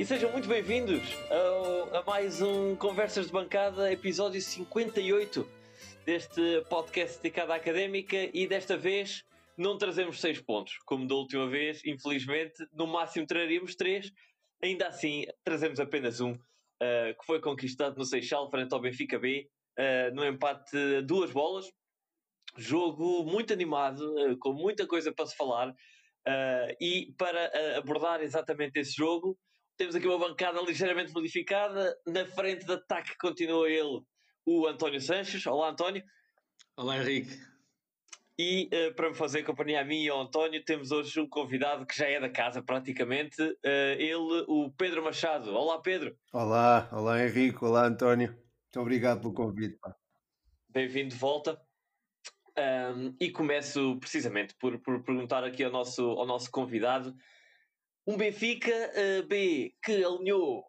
E sejam muito bem-vindos a mais um Conversas de Bancada, episódio 58 deste podcast dedicado à académica. E desta vez não trazemos seis pontos, como da última vez, infelizmente, no máximo traríamos três. Ainda assim, trazemos apenas um, uh, que foi conquistado no Seixal, frente ao Benfica B, uh, no empate de duas bolas. Jogo muito animado, uh, com muita coisa para se falar. e para abordar exatamente esse jogo, temos aqui uma bancada ligeiramente modificada. Na frente de ataque continua ele, o António Sanches. Olá, António. Olá, Henrique. E uh, para me fazer companhia a mim e ao António, temos hoje um convidado que já é da casa praticamente. Uh, ele, o Pedro Machado. Olá, Pedro. Olá, olá, Henrique. Olá, António. Muito obrigado pelo convite. Bem-vindo de volta. Um, e começo precisamente por, por perguntar aqui ao nosso, ao nosso convidado um Benfica uh, B que alinhou,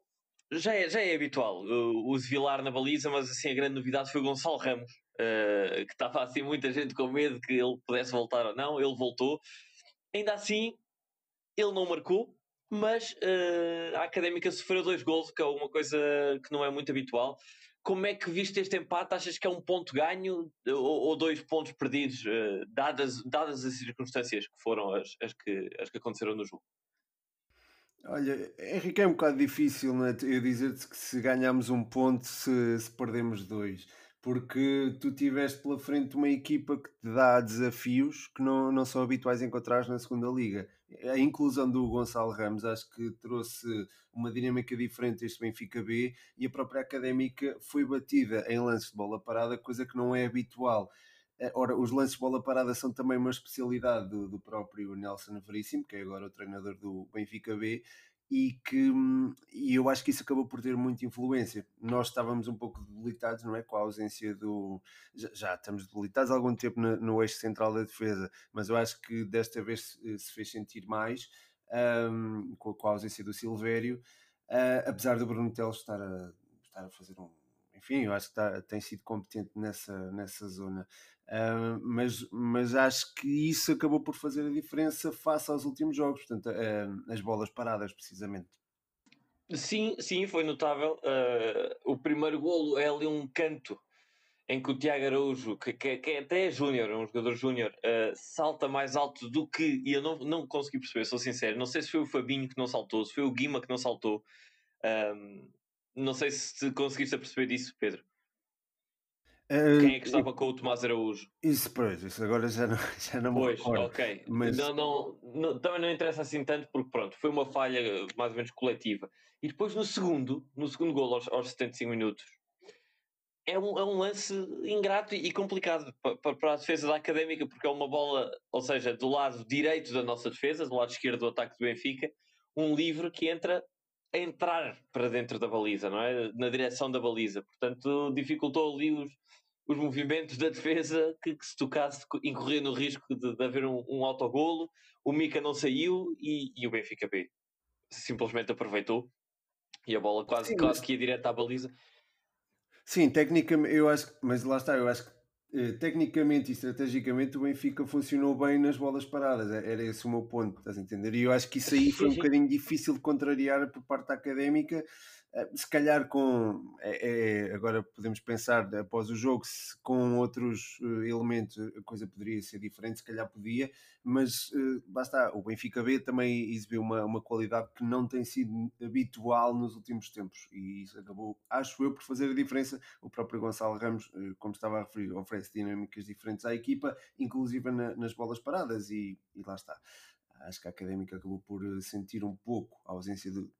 já é, já é habitual, uh, o Vilar na baliza, mas assim a grande novidade foi o Gonçalo Ramos, uh, que estava assim muita gente com medo que ele pudesse voltar ou não, ele voltou. Ainda assim, ele não marcou, mas uh, a Académica sofreu dois gols, que é uma coisa que não é muito habitual. Como é que viste este empate? Achas que é um ponto ganho ou, ou dois pontos perdidos, dadas, dadas as circunstâncias que foram as, as, que, as que aconteceram no jogo? Olha, Henrique, é um bocado difícil né, eu dizer-te que se ganhamos um ponto, se, se perdemos dois, porque tu tiveste pela frente uma equipa que te dá desafios que não, não são habituais encontrar na segunda liga. A inclusão do Gonçalo Ramos acho que trouxe uma dinâmica diferente este Benfica B e a própria académica foi batida em lances de bola parada, coisa que não é habitual. Eh, ora, os lances de bola parada são também uma especialidade do, do próprio Nelson Veríssimo, que é agora o treinador do Benfica B, e que e eu acho que isso acabou por ter muita influência. Nós estávamos um pouco debilitados, não é? Com a ausência do. Já, já estamos debilitados há algum tempo no, no, eixo central da defesa, mas eu acho que desta vez se, se fez sentir mais um, com, a ausência do Silvério, uh, apesar do Bruno Teles estar a, estar a fazer um enfim, eu acho que tá, tem sido competente nessa, nessa zona. Uh, mas, mas acho que isso acabou por fazer a diferença face aos últimos jogos, portanto, uh, as bolas paradas, precisamente. Sim, sim, foi notável. Uh, o primeiro golo é ali um canto em que o Tiago Araújo, que, que, que até é júnior, um jogador júnior, salta mais alto do que. E eu não, não consegui perceber, sou sincero. Não sei se foi o Fabinho que não saltou, se foi o Guima que não saltou. Não sei se conseguiste perceber disso, Pedro. Quem é que estava com o Tomás Araújo? Isso, pois, isso agora já não, já não pois, me recordo. ok. Mas... Não, não, não, também não interessa assim tanto, porque pronto, foi uma falha mais ou menos coletiva. E depois no segundo, no segundo gol aos, aos 75 minutos, é um, é um lance ingrato e complicado para, para a defesa da Académica, porque é uma bola, ou seja, do lado direito da nossa defesa, do lado esquerdo do ataque do Benfica, um livre que entra a entrar para dentro da baliza, não é? Na direção da baliza. Portanto, dificultou ali os, os movimentos da defesa que, que se tocasse incorria no risco de, de haver um, um autogolo. O Mica não saiu e, e, o Benfica B simplesmente aproveitou e a bola quase, Sim, quase mas... que ia direto à baliza. Sim, tecnicamente, eu acho, mas lá está, eu acho que tecnicamente e estrategicamente o Benfica funcionou bem nas bolas paradas, é, era esse o meu ponto, estás a entender? E eu acho que isso aí foi um bocadinho difícil de contrariar por parte da académica, eh, se calhar com é, é, agora podemos pensar após o jogo se com outros uh, elementos a coisa poderia ser diferente, se calhar podia, mas uh, basta o Benfica B também exibiu uma, uma qualidade que não tem sido habitual nos últimos tempos e isso acabou, acho eu, por fazer a diferença. O próprio Gonçalo Ramos, uh, como estava a referir, oferece dinâmicas diferentes à equipa, inclusive na, nas bolas paradas, e, e lá está acho que a académica acabou por sentir um pouco a ausência do,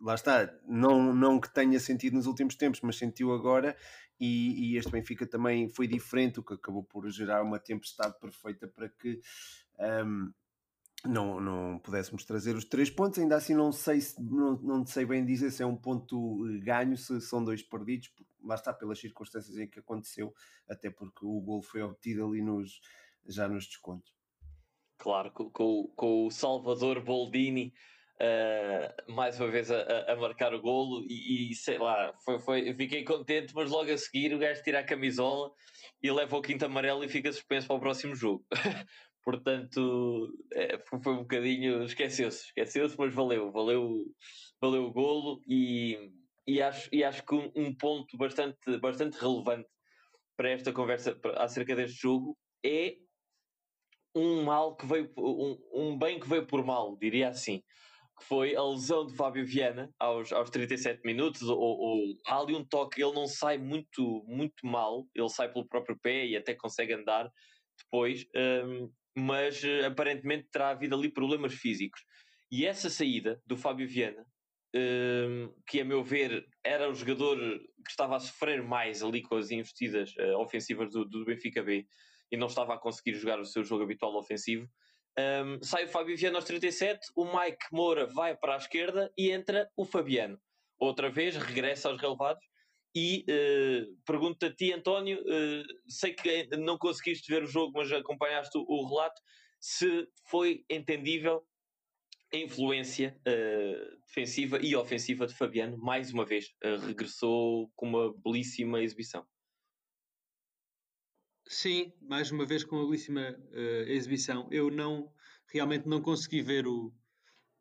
lá está, não, não que tenha sentido nos últimos tempos, mas sentiu agora, e, e, este Benfica também foi diferente, o que acabou por gerar uma tempestade perfeita para que um, não, não pudéssemos trazer os três pontos. Ainda assim, não sei, não, não sei bem dizer se é um ponto ganho, se são dois perdidos, lá está, pelas circunstâncias em que aconteceu, até porque o gol foi obtido ali nos, já nos descontos. Claro, com, com o Salvador Boldini uh, mais uma vez a, a, marcar o golo e, e, sei lá, foi, foi, fiquei contente, mas logo a seguir o gajo tira a camisola e leva o quinto amarelo e fica suspenso para o próximo jogo. Portanto, é, foi um bocadinho. Esqueceu-se, esqueceu-se, mas valeu, valeu, valeu o golo e, e, acho, e acho que um, um ponto bastante, bastante relevante para esta conversa acerca deste jogo é um mal que veio, um, um bem que veio por mal, diria assim que foi a lesão de Fábio Viana aos, aos 37 minutos, ou, ou há ali um toque, ele não sai muito, muito mal, ele sai pelo próprio pé e até consegue andar depois, um, mas uh, aparentemente terá havido ali problemas físicos. E essa saída do Fábio Viana, um, que a meu ver era o jogador que estava a sofrer mais ali com as investidas uh, ofensivas do, do Benfica B e não estava a conseguir jogar o seu jogo habitual ofensivo, um, sai o Fábio Viana aos 37, o Mike Moura vai para a esquerda e entra o Fabiano. Outra vez, regressa aos relevados. E uh, pergunto a ti, António, uh, sei que não conseguiste ver o jogo, mas acompanhaste o, o relato, se foi entendível a influência uh, defensiva e ofensiva de Fabiano, mais uma vez, regressou com uma belíssima exibição. Sim, mais uma vez com uma belíssima uh, exibição. Eu não realmente não consegui ver o,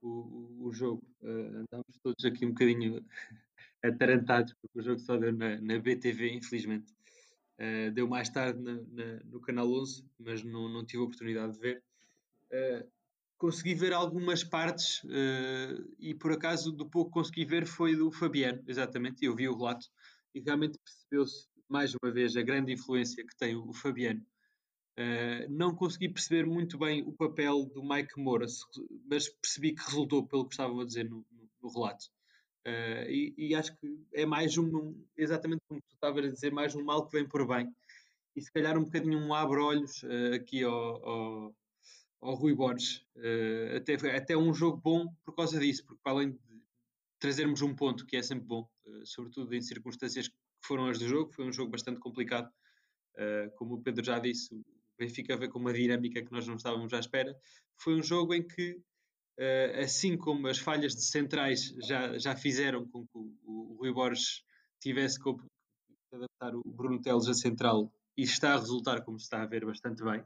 o, o jogo. Uh, andámos todos aqui um bocadinho atarantados, porque o jogo só deu na, na BTV, infelizmente. Uh, deu mais tarde na, na, no canal 11, mas não, não tive a oportunidade de ver. Uh, consegui ver algumas partes e por acaso do pouco que consegui ver foi do Fabiano, exatamente. Eu vi o relato e realmente percebeu-se mais uma vez, a grande influência que tem o Fabiano. Uh, não consegui perceber muito bem o papel do Mike Moura, mas percebi que resultou pelo que estavam a dizer no, no, no relato. Uh, e, e, acho que é mais um, exatamente como tu estavas a dizer, mais um mal que vem por bem. E se calhar um bocadinho um abre-olhos uh, aqui ao, ao, ao, Rui Borges. até, até um jogo bom por causa disso, porque além de trazermos um ponto que é sempre bom, sobretudo em circunstâncias que foram as do jogo. Foi um jogo bastante complicado. Uh, como o Pedro já disse, o Benfica veio com uma dinâmica que nós não estávamos à espera. Foi um jogo em que, uh, assim como as falhas de centrais já, já fizeram com que o, o, o Rui Borges tivesse que adaptar o Bruno Teles a central e está a resultar, como se está a ver, bastante bem.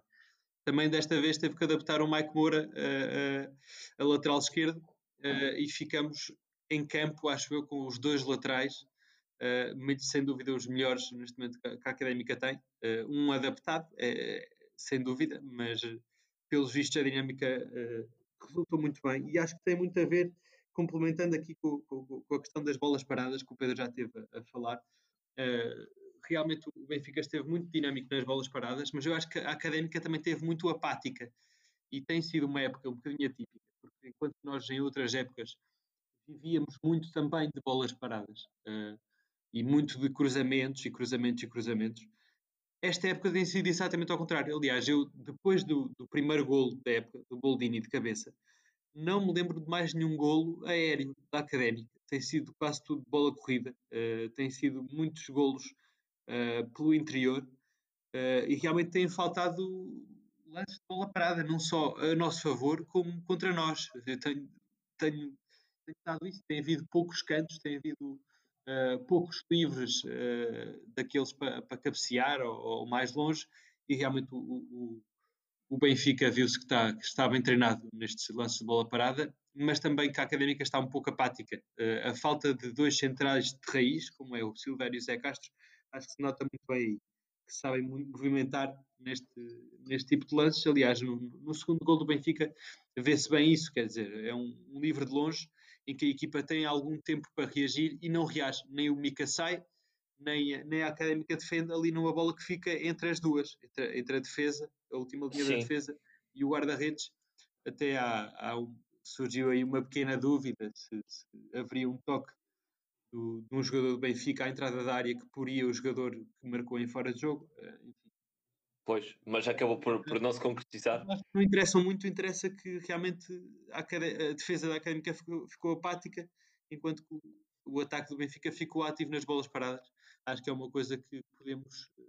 Também desta vez teve que adaptar o Mike Moura a, a, a lateral esquerdo uh, e ficamos em campo, acho eu, com os dois laterais uh, sem dúvida os melhores neste momento que a, Académica tem. Uh, um adaptado, é, sem dúvida, mas pelos vistos a dinâmica uh, resultou muito bem e acho que tem muito a ver, complementando aqui com, com, com a questão das bolas paradas que o Pedro já teve a, falar. realmente o Benfica esteve muito dinâmico nas bolas paradas, mas eu acho que a Académica também teve muito apática e tem sido uma época um bocadinho atípica, porque enquanto nós em outras épocas vivíamos muito também de bolas paradas. Uh, e muito de cruzamentos e cruzamentos e cruzamentos. Esta época tem sido exatamente ao contrário. Aliás, eu, depois do, do primeiro golo da época, do Boldini de cabeça, não me lembro de mais nenhum golo aéreo da Académica. Tem sido quase tudo bola corrida. Uh, tem sido muitos golos uh, pelo interior. Uh, e realmente tem faltado lances de bola parada, não só a nosso favor, como contra nós. Eu tenho, tenho, tenho dado isso. Tem havido poucos cantos, tem havido uh, poucos livres uh, daqueles para pa cabecear ou, ou, mais longe, e realmente o, o, o Benfica viu-se que está, que está bem treinado nestes lances de bola parada, mas também que a académica está um pouco apática. Uh, a falta de dois centrais de raiz, como é o Silvério e o Zé Castro, acho que se nota muito bem aí, que sabem movimentar neste, neste tipo de lances. Aliás, no, no segundo gol do Benfica vê-se bem isso, quer dizer, é um, um livre de longe em que a equipa tem algum tempo para reagir e não reage. Nem o Mika sai, nem, nem a Académica defende ali numa bola que fica entre as duas, entre, entre a defesa, a última linha Sim. da defesa e o guarda-redes. Até há, há um, surgiu aí uma pequena dúvida se, se haveria um toque do, de um jogador do Benfica à entrada da área que poria o jogador que marcou em fora de jogo. Eh, enfim, Pois, mas acabou por, por não se concretizar. Não interessa muito, interessa que realmente a, defesa da Académica ficou, ficou, apática, enquanto que o, o, ataque do Benfica ficou ativo nas bolas paradas. Acho que é uma coisa que podemos, que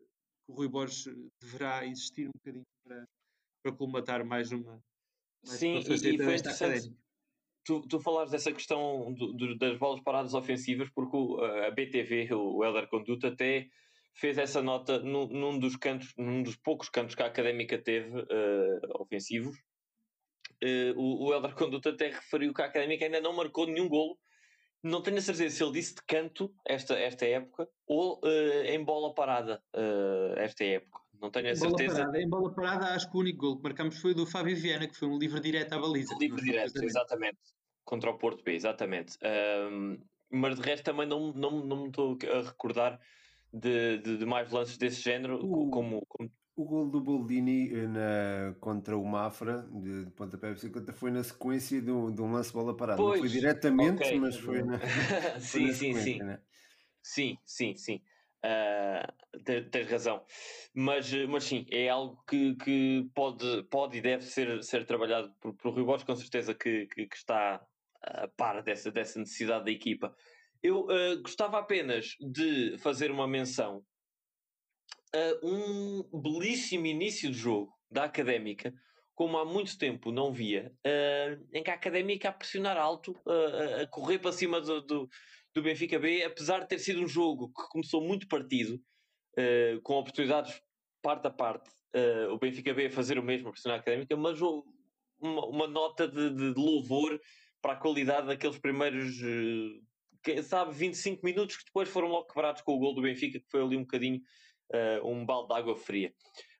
o Rui Borges deverá insistir um bocadinho para, para colmatar mais uma. Mais Sim, e, e foi interessante. Tu, tu falares dessa questão do, do, das bolas paradas ofensivas, porque o, a BTV, o Helder Conduta, até fez essa nota num, num dos cantos, num dos poucos cantos que a académica teve uh, ofensivos. Uh, o, o Elder Conduto até referiu que a académica ainda não marcou nenhum golo. Não tenho a certeza se ele disse de canto esta, esta época ou uh, em bola parada esta época. Não tenho a certeza. Parada, em bola parada, acho que o único gol que marcamos foi o do Fábio Viana, que foi um livre direto à baliza. Livre direto, exatamente. Contra o Porto B, exatamente. Um, mas de resto também não, não, não me estou a recordar de, de, de mais lances desse género, o, como, como... O gol do Boldini eh, na, contra o Mafra, de, de pontapé bicicleta, foi na sequência de um, de um lance bola parada. Pois, não foi diretamente, okay. mas foi na. sim, na sim, sim. Né? Sim, sim, sim. Uh, tens, tens, razão. Mas, mas sim, é algo que, que pode, pode e deve ser, ser trabalhado por, por Rui Borges, com certeza que, que, que está a par dessa, dessa necessidade da equipa. Eu uh, gostava apenas de fazer uma menção a um belíssimo início de jogo da Académica, como há muito tempo não via, uh, em que a Académica a pressionar alto, uh, a correr para cima do, do, do, Benfica B, apesar de ter sido um jogo que começou muito partido, com oportunidades parte a parte, o Benfica B a fazer o mesmo, a pressionar a Académica, mas uma, uma nota de, de, louvor para a qualidade daqueles primeiros sabe, 25 minutos que depois foram logo quebrados com o gol do Benfica, que foi ali um bocadinho uh, um balde de água fria.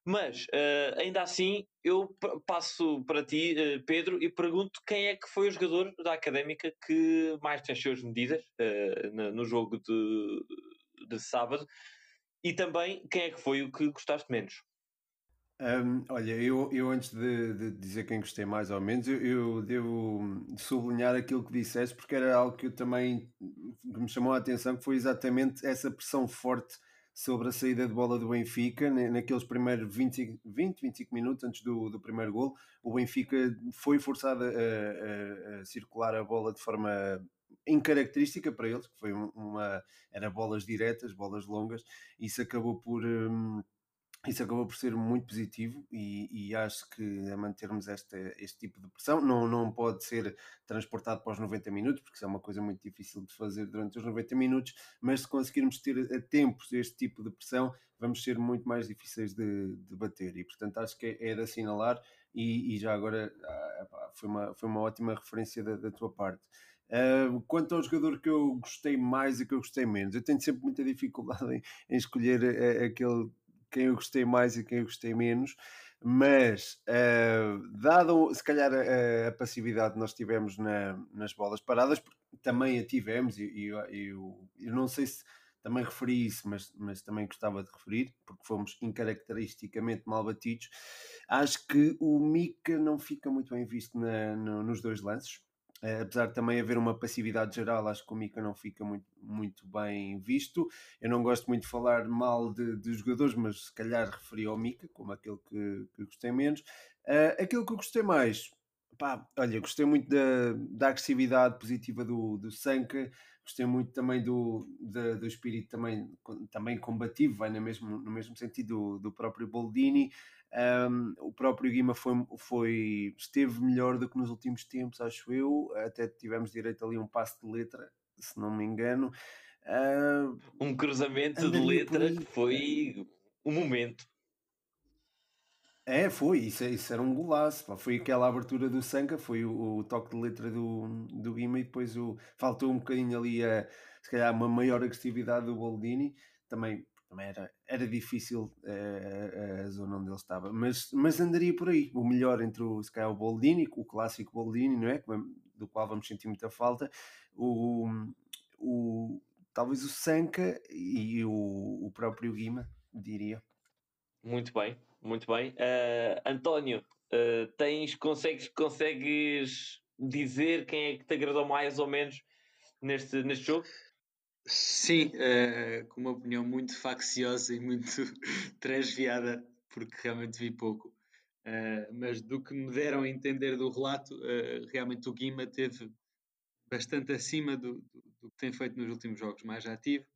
Mas, uh, ainda assim, eu passo para ti, uh, Pedro, e pergunto quem é que foi o jogador da Académica que mais te encheu as medidas no jogo de, de sábado e também quem é que foi o que gostaste menos? Um, olha, eu, eu antes de, de, dizer quem gostei mais ou menos, eu, eu, devo sublinhar aquilo que disseste, porque era algo que eu também que me chamou a atenção, que foi exatamente essa pressão forte sobre a saída de bola do Benfica, naqueles primeiros 20, 20 25 minutos antes do, do primeiro gol, o Benfica foi forçado a, a, a circular a bola de forma incaracterística para eles, que foi uma, era bolas diretas, bolas longas, e isso acabou por... Um, isso acabou por ser muito positivo e, e acho que a mantermos esta, este tipo de pressão não, não pode ser transportado para os 90 minutos, porque isso é uma coisa muito difícil de fazer durante os 90 minutos, mas se conseguirmos ter a tempos este tipo de pressão, vamos ser muito mais difíceis de, de bater e portanto acho que é, é de assinalar e, e já agora ah, foi, uma, foi uma ótima referência da, da tua parte. Uh, quanto ao jogador que eu gostei mais e que eu gostei menos, eu tenho sempre muita dificuldade em, em escolher a, aquele quem eu gostei mais e quem eu gostei menos, mas uh, dado se calhar a, a, passividade que nós tivemos na, nas bolas paradas, também a tivemos, e, e eu, eu não sei se também referi isso, mas, mas também gostava de referir, porque fomos incaracteristicamente mal batidos. Acho que o Mika não fica muito bem visto na, no, nos dois lances. Uh, apesar de também haver uma passividade geral, acho que o Mika não fica muito, muito bem visto. Eu não gosto muito de falar mal de, de jogadores, mas se calhar referi ao Mika como aquele que, que gostei menos. Uh, aquilo que eu gostei mais, pá, olha, gostei muito da, da agressividade positiva do, do Sanka, gostei muito também do, do, do espírito também, também combativo, vai no mesmo, no mesmo sentido do, do próprio Boldini. Um, o próprio Guima foi, foi, esteve melhor do que nos últimos tempos, acho eu. Até tivemos direito ali um passo de letra, se não me engano. Uh, um cruzamento de letra que foi o um momento. É, foi, isso, isso era um golaço. Pá. Foi aquela abertura do Sanca, foi o, o, toque de letra do, do Guima e depois o, faltou um bocadinho ali a, se calhar, uma maior agressividade do Boldini. Também também era, era difícil uh, a zona onde ele estava, mas, mas andaria por aí. O melhor entre o, se o Boldini, o clássico Boldini, não é? Do qual vamos sentir muita falta, o, o, talvez o Sanca e o, o próprio Guima, diria. Muito bem, muito bem. Uh, António, uh, tens, consegues, consegues dizer quem é que te agradou mais ou menos neste, neste jogo? Sim, uh, com uma opinião muito facciosa e muito transviada, porque realmente vi pouco. Uh, mas do que me deram a entender do relato, uh, realmente o Guima teve bastante acima do, do, do, que tem feito nos últimos jogos, mais ativo.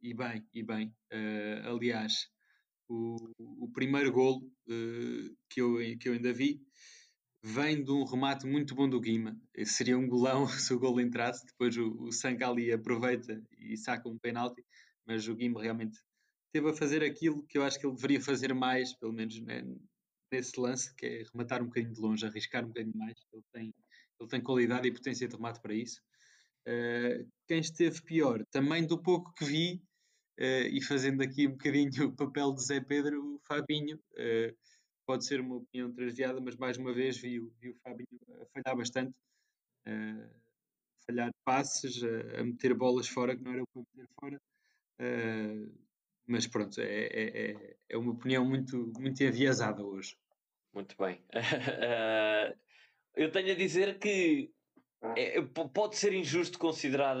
e bem, e bem. aliás, o, o primeiro golo que, eu, que eu ainda vi vem de um remate muito bom do Guima. Seria um golão se o golo entrasse. Depois o, o Sangali aproveita e saca um penalti. mas o Guima realmente teve a fazer aquilo que eu acho que ele deveria fazer mais, pelo menos né, nesse lance, que é rematar um bocadinho de longe, arriscar um bocadinho mais. Ele tem, ele tem qualidade e potência de remate para isso. Uh, quem esteve pior, também do pouco que vi, uh, e fazendo aqui um bocadinho o papel de Zé Pedro, o Fabinho, uh, pode ser uma opinião transviada, mas mais uma vez vi, vi o Fabinho a falhar bastante, a falhar passes, a, a, meter bolas fora que não era para meter fora. mas pronto, é, é, é, é uma opinião muito, muito enviesada hoje. Muito bem. eu tenho a dizer que é, pode ser injusto considerar,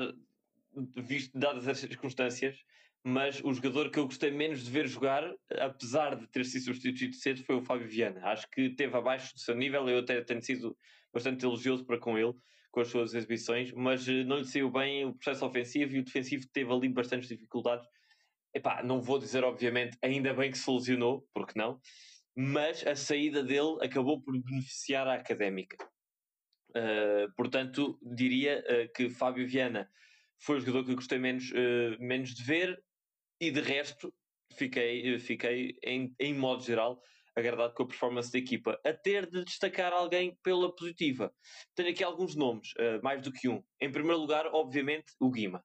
visto dadas as circunstâncias, mas o jogador que eu gostei menos de ver jogar, apesar de ter sido substituído cedo, foi o Fábio Viana. Acho que teve abaixo do seu nível, eu até tenho sido bastante elogioso para com ele, com as suas exibições, mas eh, não lhe saiu bem o processo ofensivo e o defensivo teve ali bastantes dificuldades. Epá, não vou dizer, obviamente, ainda bem que se solucionou, porque não, mas a saída dele acabou por beneficiar a académica. Uh, portanto, diria uh, que Fábio Viana foi o jogador que eu gostei menos, uh, menos de ver e de resto fiquei, fiquei em, em modo geral agradado com a performance da equipa, a ter de destacar alguém pela positiva. Tenho aqui alguns nomes, mais do que um. Em primeiro lugar, obviamente, o Guima.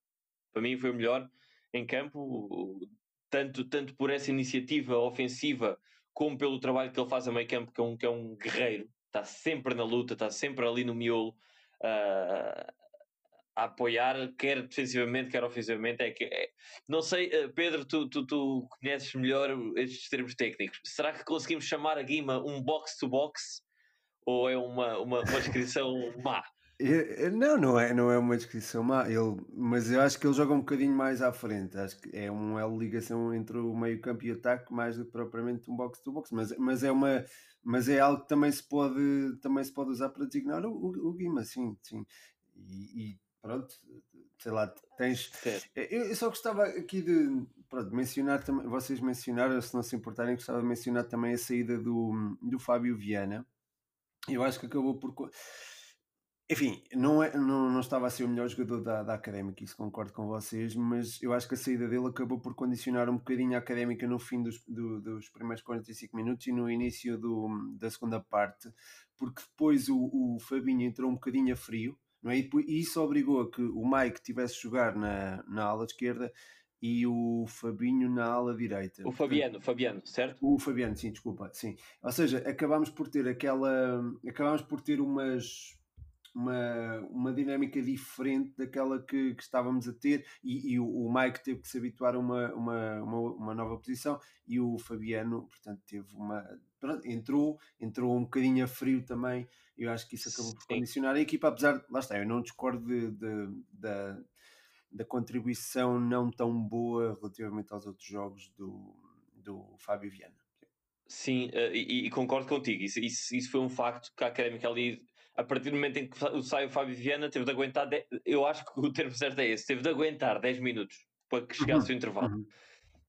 Para mim foi o melhor em campo, tanto, tanto por essa iniciativa ofensiva como pelo trabalho que ele faz a meio campo, que é um, que é um guerreiro está sempre na luta, está sempre ali no miolo uh, a apoiar, quer defensivamente, quer ofensivamente. É que, é, não sei, uh, Pedro, tu, tu, tu, conheces melhor estes termos técnicos. Será que conseguimos chamar a Guima um box-to-box? Ou é uma, uma, uma descrição má? Não, não é, não é uma descrição má, ele, mas eu acho que ele joga um bocadinho mais à frente. Acho que é uma ligação entre o meio campo e o ataque mais do que propriamente um box to box, mas, mas é uma mas é algo que também se pode, também se pode usar para designar o, o, o Guima, sim, sim. E, e, pronto, sei lá, tens. Eu, eu, só gostava aqui de pronto, mencionar também, vocês mencionaram, se não se importarem, gostava de mencionar também a saída do, do Fábio Viana. Eu acho que acabou por enfim, não, é, não, não estava a ser o melhor jogador da, da Académica, isso concordo com vocês, mas eu acho que a saída dele acabou por condicionar um bocadinho a Académica no fim dos, do, dos primeiros 45 minutos e no início do, da segunda parte, porque depois o, o Fabinho entrou um bocadinho a frio, não é? e, isso obrigou a que o Mike tivesse a jogar na, na ala esquerda e o Fabinho na ala direita. O Fabiano, Fabiano, certo? O Fabiano, sim, desculpa, sim. Ou seja, acabámos por ter aquela, acabámos por ter umas uma, uma dinâmica diferente daquela que, que estávamos a ter e, e o, o, Mike teve que se habituar a uma, uma, uma, uma, nova posição e o Fabiano, portanto, teve uma. Entrou, entrou um bocadinho a frio também. Eu acho que isso acabou por condicionar a equipa, apesar de, lá está, eu não discordo de, de, da, da contribuição não tão boa relativamente aos outros jogos do, do Fábio Viana. Sim, uh, e, e, concordo contigo. Isso, isso, isso, foi um facto que a Académica ali a partir do momento em que sai o Fábio Viana, teve de aguentar. De... Eu acho que o termo certo é esse: teve de aguentar 10 minutos para que chegasse uhum. o intervalo. Uhum.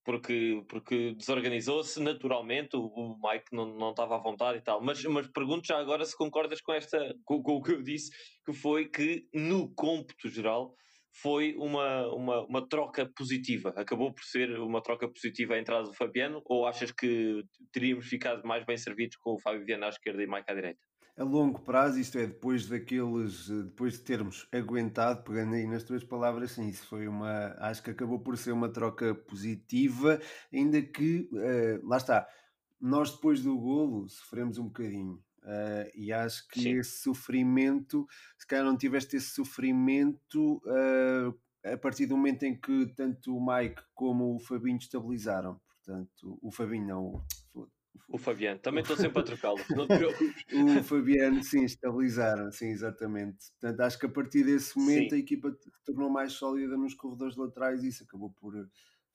Porque, porque desorganizou-se naturalmente, o, Mike não, não estava à vontade e tal. Mas, mas pergunto já agora se concordas com, esta, com, com o que eu disse, que foi que no cômputo geral foi uma, uma, uma troca positiva. Acabou por ser uma troca positiva a entrada do Fabiano, ou achas que teríamos ficado mais bem servidos com o Fábio Viana à esquerda e Mike à direita? A longo prazo, isto é, depois daqueles, depois de termos aguentado, pegando aí nas tuas palavras, sim, isso foi uma, acho que acabou por ser uma troca positiva, ainda que, uh, lá está, nós depois do golo sofremos um bocadinho, uh, e acho que sim. esse sofrimento, se calhar não tiveste esse sofrimento uh, a partir do momento em que tanto o Mike como o Fabinho estabilizaram, portanto, o Fabinho não, o Fabiano, também estou sempre a trocá-lo, não te preocupes. o Fabiano, sim, estabilizaram, sim, exatamente. Portanto, acho que a partir desse momento sim. a equipa se tornou mais sólida nos corredores laterais e isso acabou por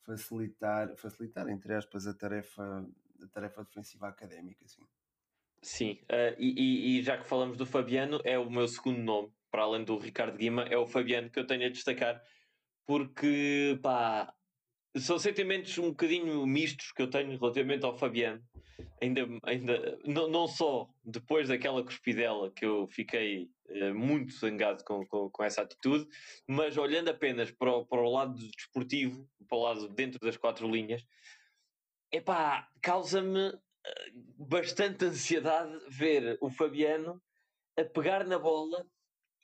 facilitar, facilitar entre aspas, a tarefa, a tarefa defensiva académica, sim. Sim, uh, e, e, já que falamos do Fabiano, é o meu segundo nome, para além do Ricardo Guima, é o Fabiano que eu tenho a destacar, porque, pá, são sentimentos um bocadinho mistos que eu tenho relativamente ao Fabiano. Ainda, ainda não, não só depois daquela cuspidela que eu fiquei uh, muito zangado com, com, com, essa atitude, mas olhando apenas para o, para o lado desportivo, para o lado dentro das quatro linhas, epá, causa-me eh, bastante ansiedade ver o Fabiano a pegar na bola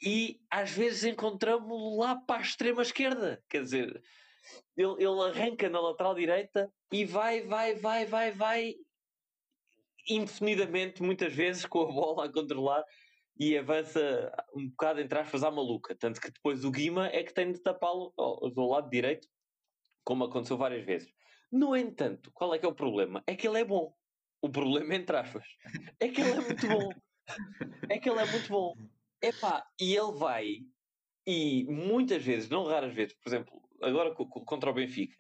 e às vezes encontramos-lo lá para a extrema esquerda. Quer dizer, ele, ele arranca na lateral direita e vai, vai, vai, vai, vai indefinidamente, muitas vezes, com a bola a controlar e avança um bocado entre aspas à maluca. Tanto que depois o Guima é que tem de tapá-lo do lado direito, como aconteceu várias vezes. No entanto, qual é que é o problema? É que ele é bom. O problema, entre aspas, é que ele é muito bom. É que ele é muito bom. Epá, e ele vai, e muitas vezes, não raras vezes, por exemplo, agora contra o Benfica,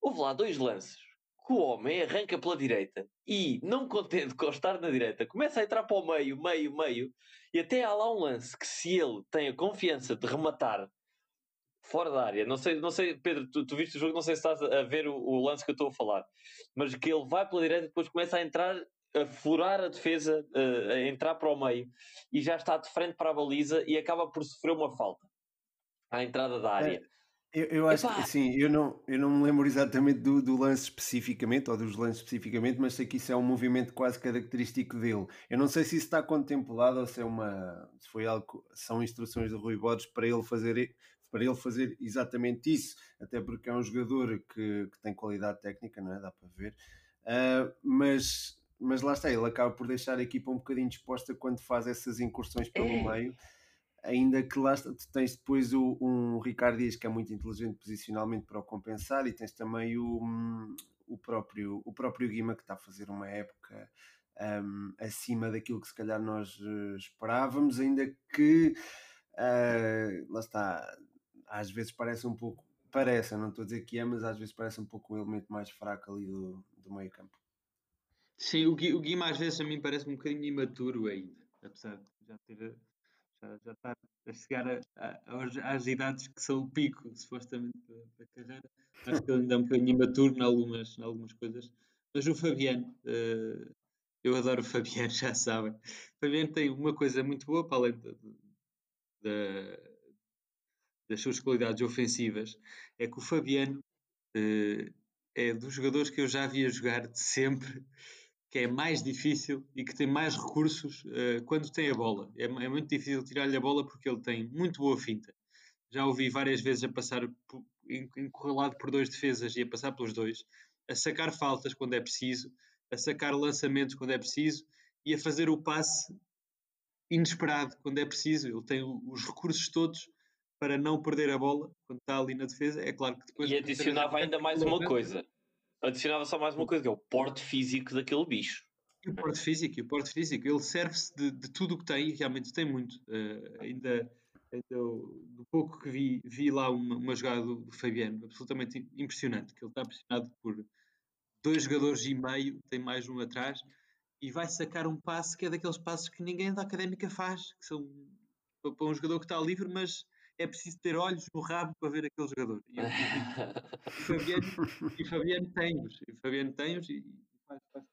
houve lá dois lances que o homem arranca pela direita e, não contente com estar na direita, começa a entrar para o meio, meio, meio, e até há lá um lance que, se ele tem a confiança de rematar fora da área, não sei, não sei Pedro, tu, tu viste o jogo, não sei se estás a ver o, o lance que eu estou a falar, mas que ele vai pela direita e depois começa a entrar a furar a defesa, a entrar para o meio e já está de frente para a baliza e acaba por sofrer uma falta à entrada da área. É, eu, eu, acho Epá. que sim, eu não, eu não me lembro exatamente do, do, lance especificamente, ou dos lances especificamente, mas sei que isso é um movimento quase característico dele. Eu não sei se isso está contemplado ou se é uma. se foi algo. são instruções do Rui Borges para ele fazer para ele fazer exatamente isso, até porque é um jogador que, que tem qualidade técnica, não é? Dá para ver. Uh, mas mas lá está, ele acaba por deixar a equipa um bocadinho disposta quando faz essas incursões pelo é. meio. Ainda que lá tu tens depois o, um Ricardo Dias que é muito inteligente posicionalmente para o compensar, e tens também o, o, próprio, o próprio Guima que está a fazer uma época um, acima daquilo que se calhar nós eh, esperávamos, ainda que uh, lá está, às vezes parece um pouco, parece, não estou a dizer que é, mas às vezes parece um pouco um elemento mais fraco ali do, do meio campo. Sim, o, Gui, o Guima às vezes a mim parece um bocadinho imaturo ainda, apesar de já ter já, já estar a chegar a, a, às idades que são o pico, supostamente, da, da carreira. Acho que ele ainda é um bocadinho imaturo em algumas, em algumas coisas. Mas o Fabiano, uh, eu adoro o Fabiano, já sabem. O Fabiano tem uma coisa muito boa, para além de, de, das suas qualidades ofensivas, é que o Fabiano uh, é dos jogadores que eu já vi a jogar de sempre que é mais difícil e que tem mais recursos uh, quando tem a bola. É, é muito difícil tirar-lhe a bola porque ele tem muito boa finta. Já ouvi várias vezes a passar encurralado por dois defesas e a passar pelos dois, a sacar faltas quando é preciso, a sacar lançamentos quando é preciso e a fazer o passe inesperado quando é preciso. Ele tem os recursos todos para não perder a bola quando está ali na defesa. É claro que depois. E adicionava ainda mais uma coisa adicionava só mais uma coisa, que é o porte físico daquele bicho. E o porte físico, o porte físico, ele serve-se de, de, tudo o que tem e realmente tem muito. Uh, ainda, ainda do pouco que vi, vi lá uma, uma jogada do, do, Fabiano, absolutamente impressionante, que ele está pressionado por dois jogadores e meio, tem mais um atrás, e vai sacar um passe que é daqueles passos que ninguém da académica faz, que são para um jogador que está livre, mas é preciso ter olhos no rabo para ver aquele jogador. E, e, Fabiano, e Fabiano tem-os, e Fabiano tem-os e, faz, faz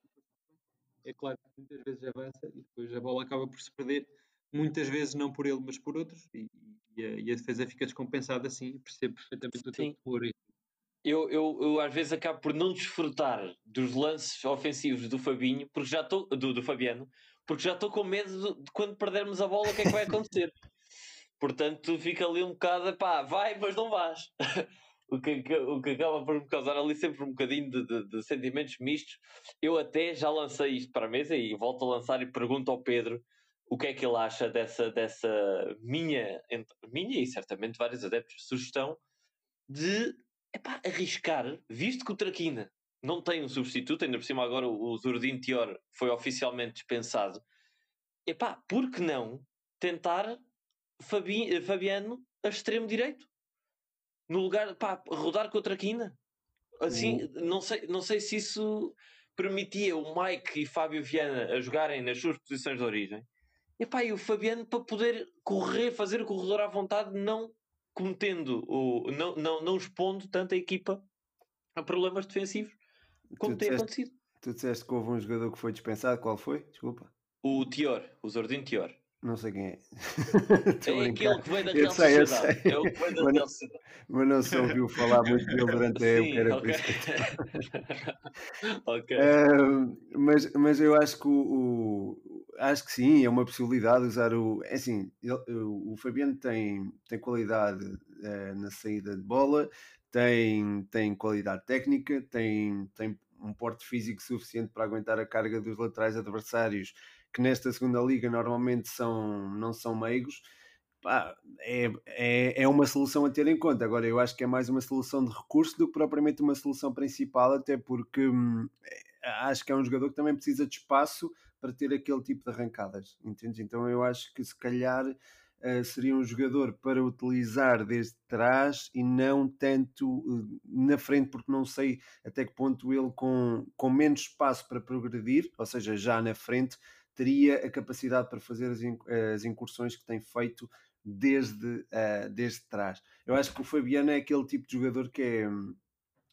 é claro que muitas vezes avança e depois a bola acaba por se perder, muitas vezes não por ele, mas por outros, e, e, a, e a, defesa fica descompensada assim, percebo perfeitamente o teu temor. Eu, eu, eu, às vezes acabo por não desfrutar dos lances ofensivos do Fabinho, porque já estou do, do Fabiano, porque já estou com medo de, de, quando perdermos a bola o que é que vai acontecer. Portanto, fica ali um bocado, pá, vai, mas não vais. o, que, o que acaba por me causar ali sempre um bocadinho de, de, de, sentimentos mistos. Eu até já lancei isto para a mesa e volto a lançar e pergunto ao Pedro o que é que ele acha dessa, dessa minha, minha e certamente vários adeptos, sugestão de epá, arriscar, visto que o Traquina não tem um substituto, ainda por cima agora o Zurdin Tior foi oficialmente dispensado, epá, por que não tentar Fabi, eh, Fabiano a extremo direito. No lugar, pá, rodar contra a Quina. Assim, uhum. não, sei, não sei se isso permitia o Mike e Fábio Viana a jogarem nas suas posições de origem. E, pá, e o Fabiano para poder correr, fazer o corredor à vontade, não cometendo, o, não, não, não expondo tanto a equipa a problemas defensivos, como tu tem disseste, acontecido. Tu disseste que houve um jogador que foi dispensado, qual foi? Desculpa. O Tior, o Zordin Tior. Não sei quem é. é aquele que vem da Real sei, Sociedade. É o que vem da Real Sociedade. Mas não se ouviu falar muito dele durante a época. okay. okay. Uh, mas, mas eu acho que o, o, acho que sim, é uma possibilidade usar o. É assim, ele, o Fabiano tem, tem qualidade uh, na saída de bola, tem, tem qualidade técnica, tem, tem um porte físico suficiente para aguentar a carga dos laterais adversários que nesta segunda liga normalmente são, não são meigos, pá, é, é, é uma solução a ter em conta. Agora, eu acho que é mais uma solução de recurso do que propriamente uma solução principal, até porque hum, acho que é um jogador que também precisa de espaço para ter aquele tipo de arrancadas, entende? Então eu acho que se calhar uh, seria um jogador para utilizar desde trás e não tanto uh, na frente, porque não sei até que ponto ele com, com menos espaço para progredir, ou seja, já na frente, teria a capacidade para fazer as, incursões que tem feito desde, uh, desde trás. Eu acho que o Fabiano é aquele tipo de jogador que é,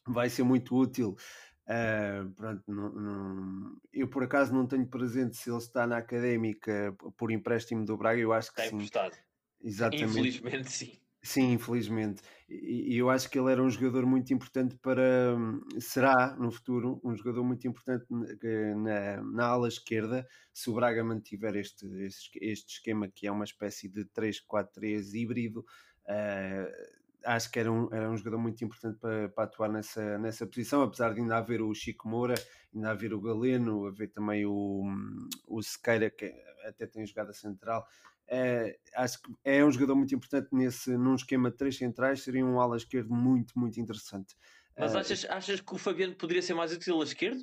vai ser muito útil. Uh, pronto, não, não, eu por acaso não tenho presente se ele está na académica por empréstimo do Braga, eu acho que está sim. Emprestado. Exatamente. Infelizmente sim. Sim, infelizmente. E, eu acho que ele era um jogador muito importante para. Será, no futuro, um jogador muito importante na, na ala esquerda, se o Braga mantiver este, este, este esquema que é uma espécie de 3-4-3 híbrido. Uh, acho que era um, era um jogador muito importante para, para atuar nessa, nessa posição, apesar de ainda haver o Chico Moura, ainda haver o Galeno, haver também o, o Sequeira, que até tem jogada central. É, acho que é um jogador muito importante nesse, num esquema de três centrais, seria um ala esquerdo muito, muito interessante. Mas uh, achas, achas que o Fabiano poderia ser mais útil a esquerdo?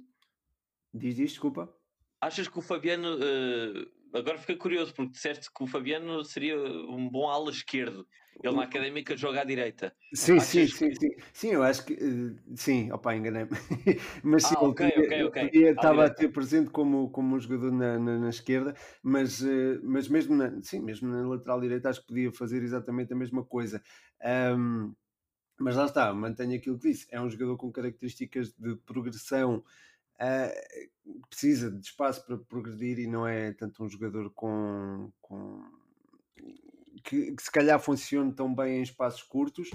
Diz isto, desculpa. Achas que o Fabiano. Uh, agora fiquei curioso, porque disseste que o Fabiano seria um bom ala esquerdo. Ele na académica joga à direita. Sim, sim, sim, sim. Sim, eu acho que. Uh, sim, opa, enganei-me. mas sim, ah, okay, eu okay, okay. estava a ter presente como, como um jogador na, na, na esquerda, mas, uh, mas mesmo, na, sim, mesmo na lateral direita acho que podia fazer exatamente a mesma coisa. Um, mas lá está, mantenho aquilo que disse. É um jogador com características de progressão. Uh, precisa de espaço para progredir e não é tanto um jogador com, com que, que, se calhar funcione tão bem em espaços curtos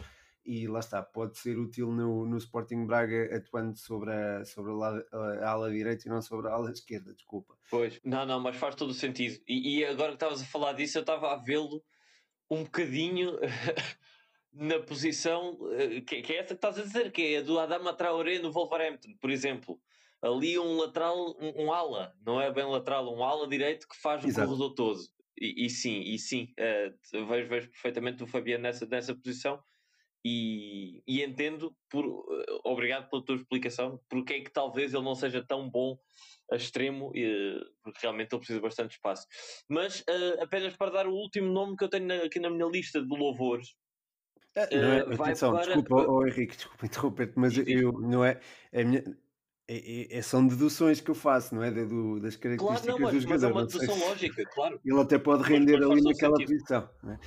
e lá está, pode ser útil no, no Sporting Braga atuando sobre, a, sobre a, ala, direita e não sobre a ala esquerda, desculpa. Pois, não, não, mas faz todo o sentido. E, e agora que estavas a falar disso, eu estava a vê-lo um bocadinho na posição eh, que, que, é essa que estás a dizer, que é a do Adama Traoré no Wolverhampton, por exemplo. Ali um lateral, um, um ala, não é bem lateral, um ala direito que faz o corredor todo. E, e, sim, e sim, uh, vejo, vejo perfeitamente o Fabiano nessa, nessa posição e, e entendo, por, uh, obrigado pela tua explicação, porque é que talvez ele não seja tão bom a extremo, uh, porque realmente ele precisa bastante espaço. Mas apenas para dar o último nome que eu tenho na, aqui na minha lista de louvores. não é, atenção, para... desculpa, oh, Henrique, desculpa interromper-te, mas eu, não é, é minha, é, é, são deduções que eu faço, não é? Do, das características claro, não, mas, do jogador. Mas é uma dedução lógica, claro. Ele até pode render mas, mas ali naquela sentido. posição. É?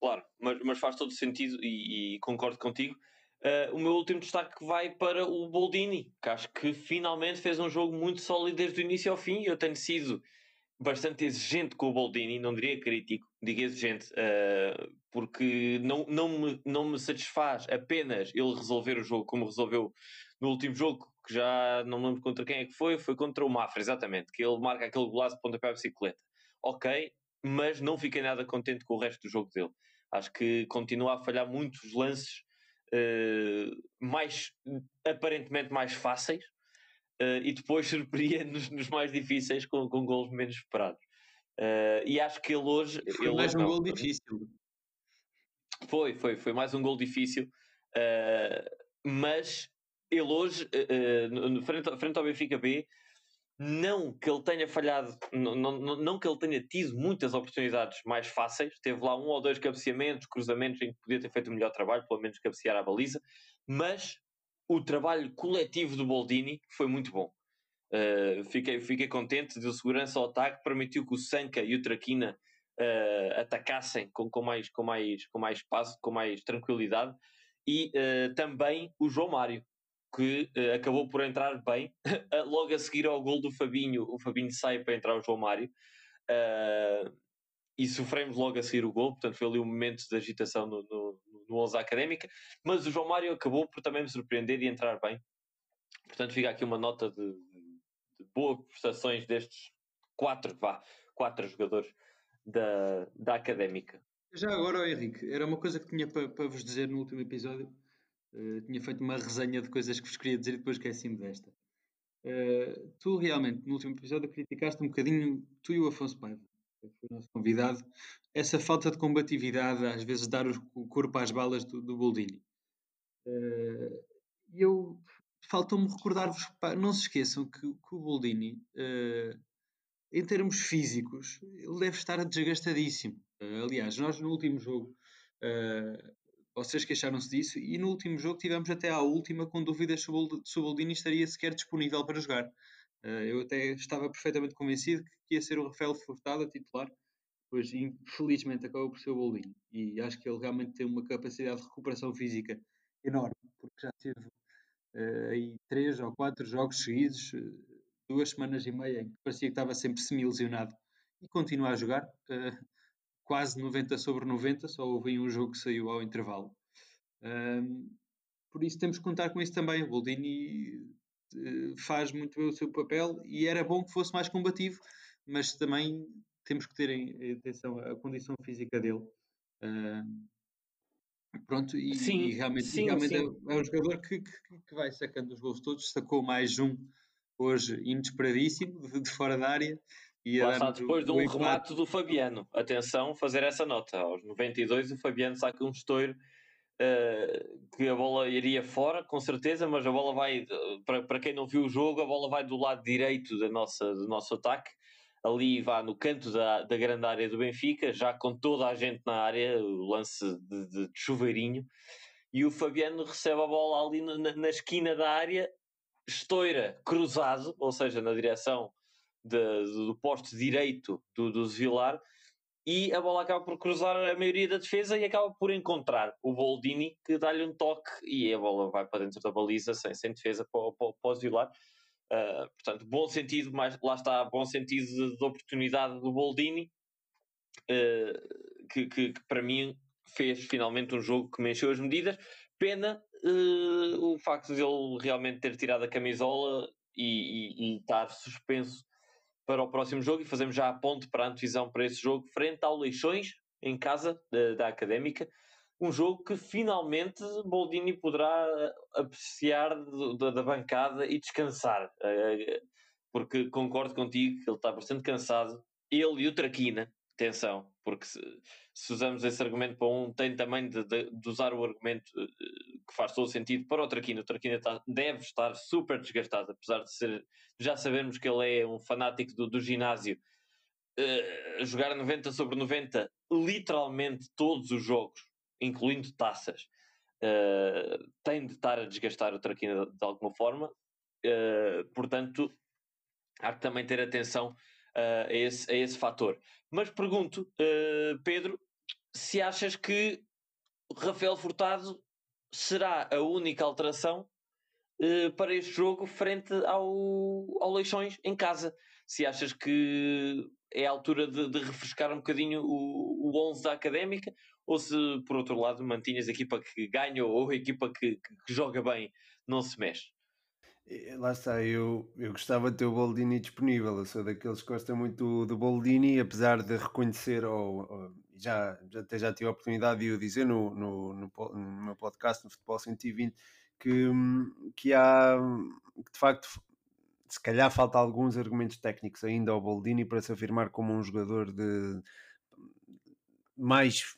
Claro, mas, mas faz todo sentido e, e concordo contigo. Uh, o meu último destaque vai para o Boldini, que acho que finalmente fez um jogo muito sólido desde o início ao fim. Eu tenho sido bastante exigente com o Boldini, não diria crítico, digo exigente, uh, porque não, não, me, não me satisfaz apenas ele resolver o jogo como resolveu no último jogo, que já não me lembro contra quem é que foi, foi contra o Mafra, exatamente, que ele marca aquele golaço de pontapé bicicleta. Ok, mas não fiquei nada contente com o resto do jogo dele. Acho que continua a falhar muitos lances uh, mais, aparentemente mais fáceis, uh, e depois surpreende-nos nos mais difíceis com, com gols menos esperados. Uh, e acho que ele hoje. Foi ele, mais um não, gol difícil. Foi, foi, foi mais um gol difícil. mas ele hoje, uh, frente, frente ao Benfica B, não que ele tenha falhado, não, não, não, que ele tenha tido muitas oportunidades mais fáceis, teve lá um ou dois cabeceamentos, cruzamentos em que podia ter feito o melhor trabalho, pelo menos cabecear a baliza, mas o trabalho coletivo do Boldini foi muito bom. Uh, fiquei, fiquei contente, deu segurança ao ataque, permitiu que o Sanca e o Traquina uh, atacassem com, com, mais, com, mais, com mais espaço, com mais tranquilidade, e uh, também o João Mário, que uh, acabou por entrar bem. Logo a seguir ao gol do Fabinho, o Fabinho sai para entrar o João Mário. Uh, e sofremos logo a seguir o gol, portanto foi ali um momento de agitação no, no, no 11 Académica, mas o João Mário acabou por também me surpreender e entrar bem. Portanto fica aqui uma nota de, de boas prestações destes quatro, vá, quatro jogadores da, da Académica. Já agora, Henrique, era uma coisa que tinha para, para vos dizer no último episódio. Uh, tinha feito uma resenha de coisas que vos queria dizer e depois esqueci-me desta. Uh, tu realmente, no último episódio, criticaste um bocadinho, tu e o Afonso Paiva, que foi o nosso convidado, essa falta de combatividade, às vezes dar o corpo às balas do, do Boldini. Uh, eu faltou-me recordar-vos, não se esqueçam que, que o Boldini, uh, em termos físicos, ele deve estar desgastadíssimo. Aliás, nós no último jogo, uh, vocês queixaram-se disso, e no último jogo tivemos até à última com dúvidas se o Boldini estaria sequer disponível para jogar. eu até estava perfeitamente convencido que ia ser o Rafael Furtado a titular, pois infelizmente acabou por ser o Boldini. E acho que ele realmente tem uma capacidade de recuperação física enorme, porque já teve uh, aí três ou quatro jogos seguidos, uh, duas semanas e meia, em que parecia que estava sempre semi-lesionado e continua a jogar, quase 90 sobre 90, só houve um jogo que saiu ao intervalo. por isso temos que contar com isso também. O Boldini faz muito bem o seu papel e era bom que fosse mais combativo, mas também temos que ter em atenção a condição física dele. Uh, Pronto, e, sim, e realmente, sim, realmente sim. É, é, um jogador que, que, que, vai sacando os gols todos, sacou mais um hoje inesperadíssimo, de, de fora da área. E Lá depois de um remate do Fabiano. Atenção, fazer essa nota. Aos 92 o Fabiano saca um estouro uh, que a bola iria fora, com certeza, mas a bola vai, para, para quem não viu o jogo, a bola vai do lado direito da nossa, do nosso ataque ali vá no canto da, da grande área do Benfica, já com toda a gente na área, o lance de, de, de chuveirinho, e o Fabiano recebe a bola ali na, na esquina da área, estoura cruzado, ou seja, na direção de, do poste direito do, do Vilar, e a bola acaba por cruzar a maioria da defesa e acaba por encontrar o Boldini que dá-lhe um toque e a bola vai para dentro da baliza sem, sem defesa para, para, para o Vilar. Uh, portanto, bom sentido, mas lá está, bom sentido de, de oportunidade do Boldini, uh, que, que, que, para mim fez finalmente um jogo que me encheu as medidas. Pena uh, o facto de ele realmente ter tirado a camisola e, e, e, estar suspenso para o próximo jogo. E fazemos já a ponte para a antevisão para esse jogo, frente ao Leixões, em casa da, da Académica um jogo que finalmente Boldini poderá eh, apreciar da, da bancada e descansar. Eh, porque concordo contigo que ele está bastante cansado. Ele e o Traquina, atenção, porque se, se, usamos esse argumento para um, tem também de, de, de, usar o argumento eh, que faz todo sentido para o Traquina. O Traquina está, deve estar super desgastado, apesar de ser. Já sabemos que ele é um fanático do, do ginásio. Uh, jogar 90 sobre 90, literalmente todos os jogos, incluindo taças, uh, tem de estar a desgastar o Traquina de, de alguma forma. Uh, portanto, há que também ter atenção uh, a, esse, a esse fator. Mas pergunto, Pedro, se achas que Rafael Furtado será a única alteração para este jogo frente ao, ao Leixões em casa. Se achas que é a altura de, de refrescar um bocadinho o, o 11 da Académica ou se por outro lado mantinhas a equipa que ganha ou a equipa que, que, que joga bem não se mexe? Lá está, eu, eu gostava de ter o Boldini disponível. Eu sou daqueles que gostam muito do, Boldini, apesar de reconhecer, ou, ou, já, já, até já tive a oportunidade de o dizer no, no, no, no meu podcast, no Futebol 120, que, que há, que de facto, se calhar falta alguns argumentos técnicos ainda ao Boldini para se afirmar como um jogador de mais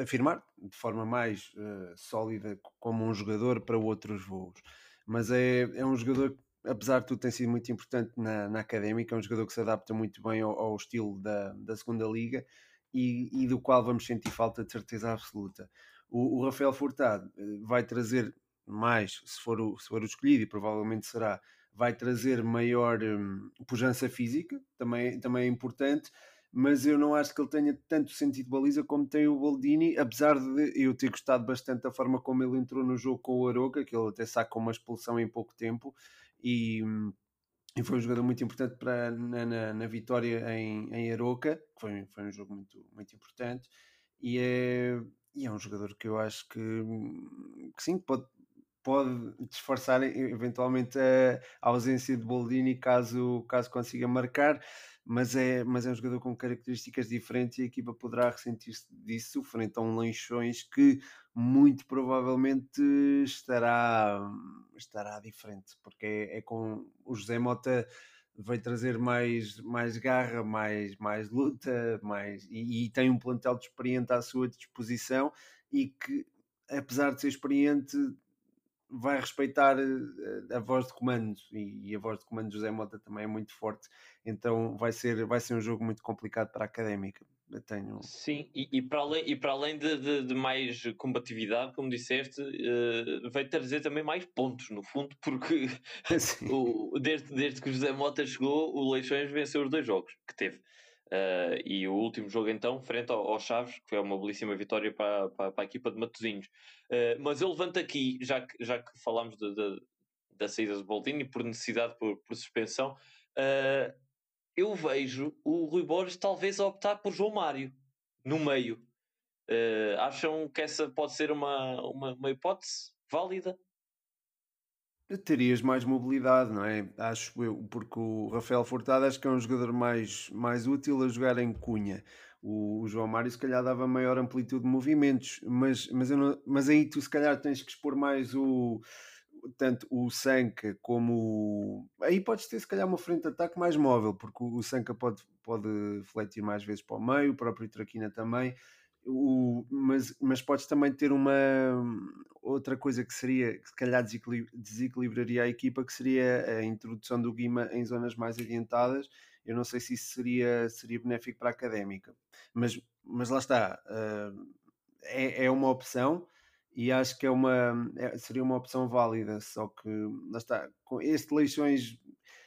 afirmar de forma mais uh, sólida como um jogador para outros voos. Mas é, é um jogador que, apesar de tudo, tem sido muito importante na, na académica, é um jogador que se adapta muito bem ao, ao estilo da, da segunda liga e, e, do qual vamos sentir falta de certeza absoluta. O, o Rafael Furtado eh, vai trazer mais, se for, o, se for o escolhido, e provavelmente será, vai trazer maior hum, pujança física, também, também é importante, mas eu não acho que ele tenha tanto sentido de baliza como tem o Boldini, apesar de eu ter gostado bastante da forma como ele entrou no jogo com o Aroca, que ele até saca uma expulsão em pouco tempo e, e foi um jogador muito importante para, na, na, na vitória em, em Aroca, que foi, foi um jogo muito, muito importante e é, e é um jogador que eu acho que, que sim, pode, pode disfarçar eventualmente a, ausência de Boldini caso, caso consiga marcar, mas é, mas é um jogador com características diferentes e a equipa poderá ressentir-se disso frente a um Leixões que muito provavelmente estará, estará diferente, porque é, é com o José Mota vai trazer mais, mais garra, mais, mais luta, mais, e, e, tem um plantel de experiente à sua disposição e que, apesar de ser experiente, vai respeitar eh, a voz de comando e, a voz de comando de José Mota também é muito forte, então vai ser, vai ser um jogo muito complicado para a Académica. Eu tenho... Sim, e, e, para além, e para além de, de, de mais combatividade, como disseste, uh, vai trazer também mais pontos, no fundo, porque o, desde, desde que José Mota chegou, o Leixões venceu os dois jogos que teve. Uh, e o último jogo, então, frente ao, ao, Chaves, que foi uma belíssima vitória para, para, para a equipa de Matosinhos. Uh, mas eu levanto aqui, já que, já que falámos de, de, da saída de Boldini por necessidade por, por suspensão, uh, eu vejo o Rui Borges talvez optar por João Mário no meio. acham que essa pode ser uma, uma, uma hipótese válida? Terias mais mobilidade, não é? Acho eu, porque o Rafael Furtado acho que é um jogador mais, mais útil a jogar em cunha. O, o João Mário se calhar dava maior amplitude de movimentos, mas, mas, não, mas aí tu se calhar tens que expor mais o tanto o Sanka como aí podes ter se calhar uma frente de ataque mais móvel, porque o Sanka pode, pode fletir mais vezes para o meio, o próprio Traquina também o, mas, mas podes também ter uma outra coisa que seria que se calhar desequilibraria a equipa que seria a introdução do Guima em zonas mais adiantadas. Eu não sei se isso seria, seria benéfico para a académica mas, mas lá está uh, é, é uma opção e acho que é uma é, seria uma opção válida só que lá está com este Leixões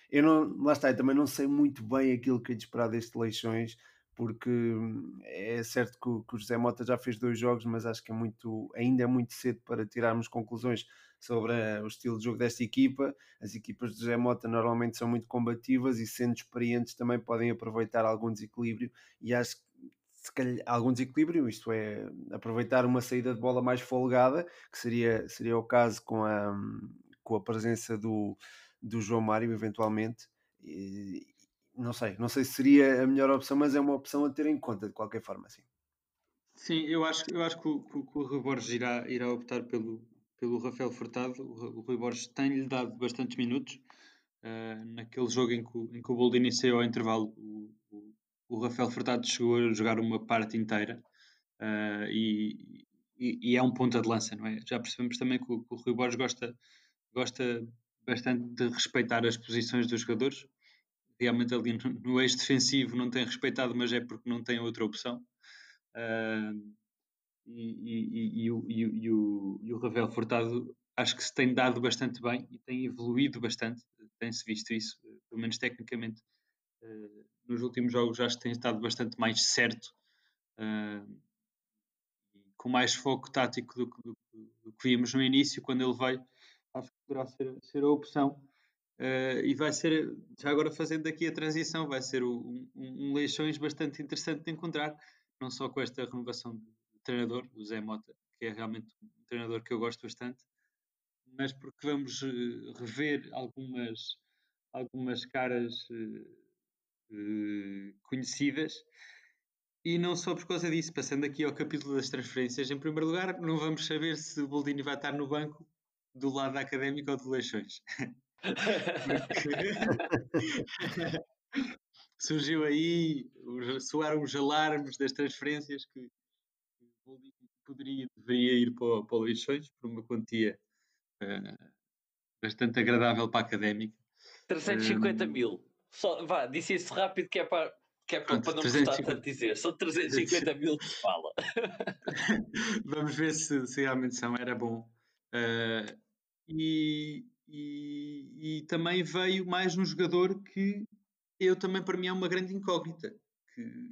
eu não, lá está, eu também não sei muito bem aquilo que é de esperar deste Leixões porque hum, é certo que que o, José Mota já fez dois jogos, mas acho que é muito, ainda é muito cedo para tirarmos conclusões sobre a, o estilo de jogo desta equipa. As equipas de José Mota normalmente são muito combativas e, sendo experientes, também podem aproveitar algum desequilíbrio. E acho que se calhar, algum desequilíbrio, isto é, aproveitar uma saída de bola mais folgada, que seria, seria o caso com a, com a presença do, do João Mário, eventualmente. Não sei, não sei se seria a melhor opção, mas é uma opção a ter em conta de qualquer forma, sim. Sim, eu acho, eu acho que, o, que, o Rui Borges irá, irá optar pelo, pelo Rafael Furtado. O, o Rui Borges tem-lhe dado bastantes minutos. Uh, naquele jogo em que, em que o Boldo iniciou ao intervalo, o, o, o, Rafael Furtado chegou a jogar uma parte inteira uh, e, e, e, é um ponta de lança, não é? Já percebemos também que o, que o Rui Borges gosta, gosta bastante de respeitar as posições dos jogadores realmente ali no, no eixo defensivo não tem respeitado, mas é porque não tem outra opção. Uh, e, e, e, o, e, o, e o Ravel Furtado acho que se tem dado bastante bem e tem evoluído bastante, tem-se visto isso, pelo menos tecnicamente. Uh, nos últimos jogos acho que tem estado bastante mais certo, uh, com mais foco tático do que, do, do que víamos no início, quando ele veio, acho que poderá ser, ser a opção. Uh, e vai ser, já agora fazendo aqui a transição, vai ser um, um, Leixões bastante interessante de encontrar, não só com esta renovação do treinador, o Zé Mota, que é realmente um treinador que eu gosto bastante, mas porque vamos uh, rever algumas, algumas caras uh, conhecidas. E não só por causa disso, passando aqui ao capítulo das transferências, em primeiro lugar, não vamos saber se o Boldini vai estar no banco do lado académico ou do Leixões. surgiu aí, soaram os alarmes das transferências que o poderia, deveria ir para, para o Leixões por uma quantia uh, bastante agradável para a académica. 350 um, mil. Só, vá, disse isso rápido que é para, que é para, para não 350, custar tanto dizer. São 350 mil que se fala. Vamos ver se, se realmente são, era bom. Uh, e, e, e, também veio mais um jogador que eu também para mim é uma grande incógnita, que,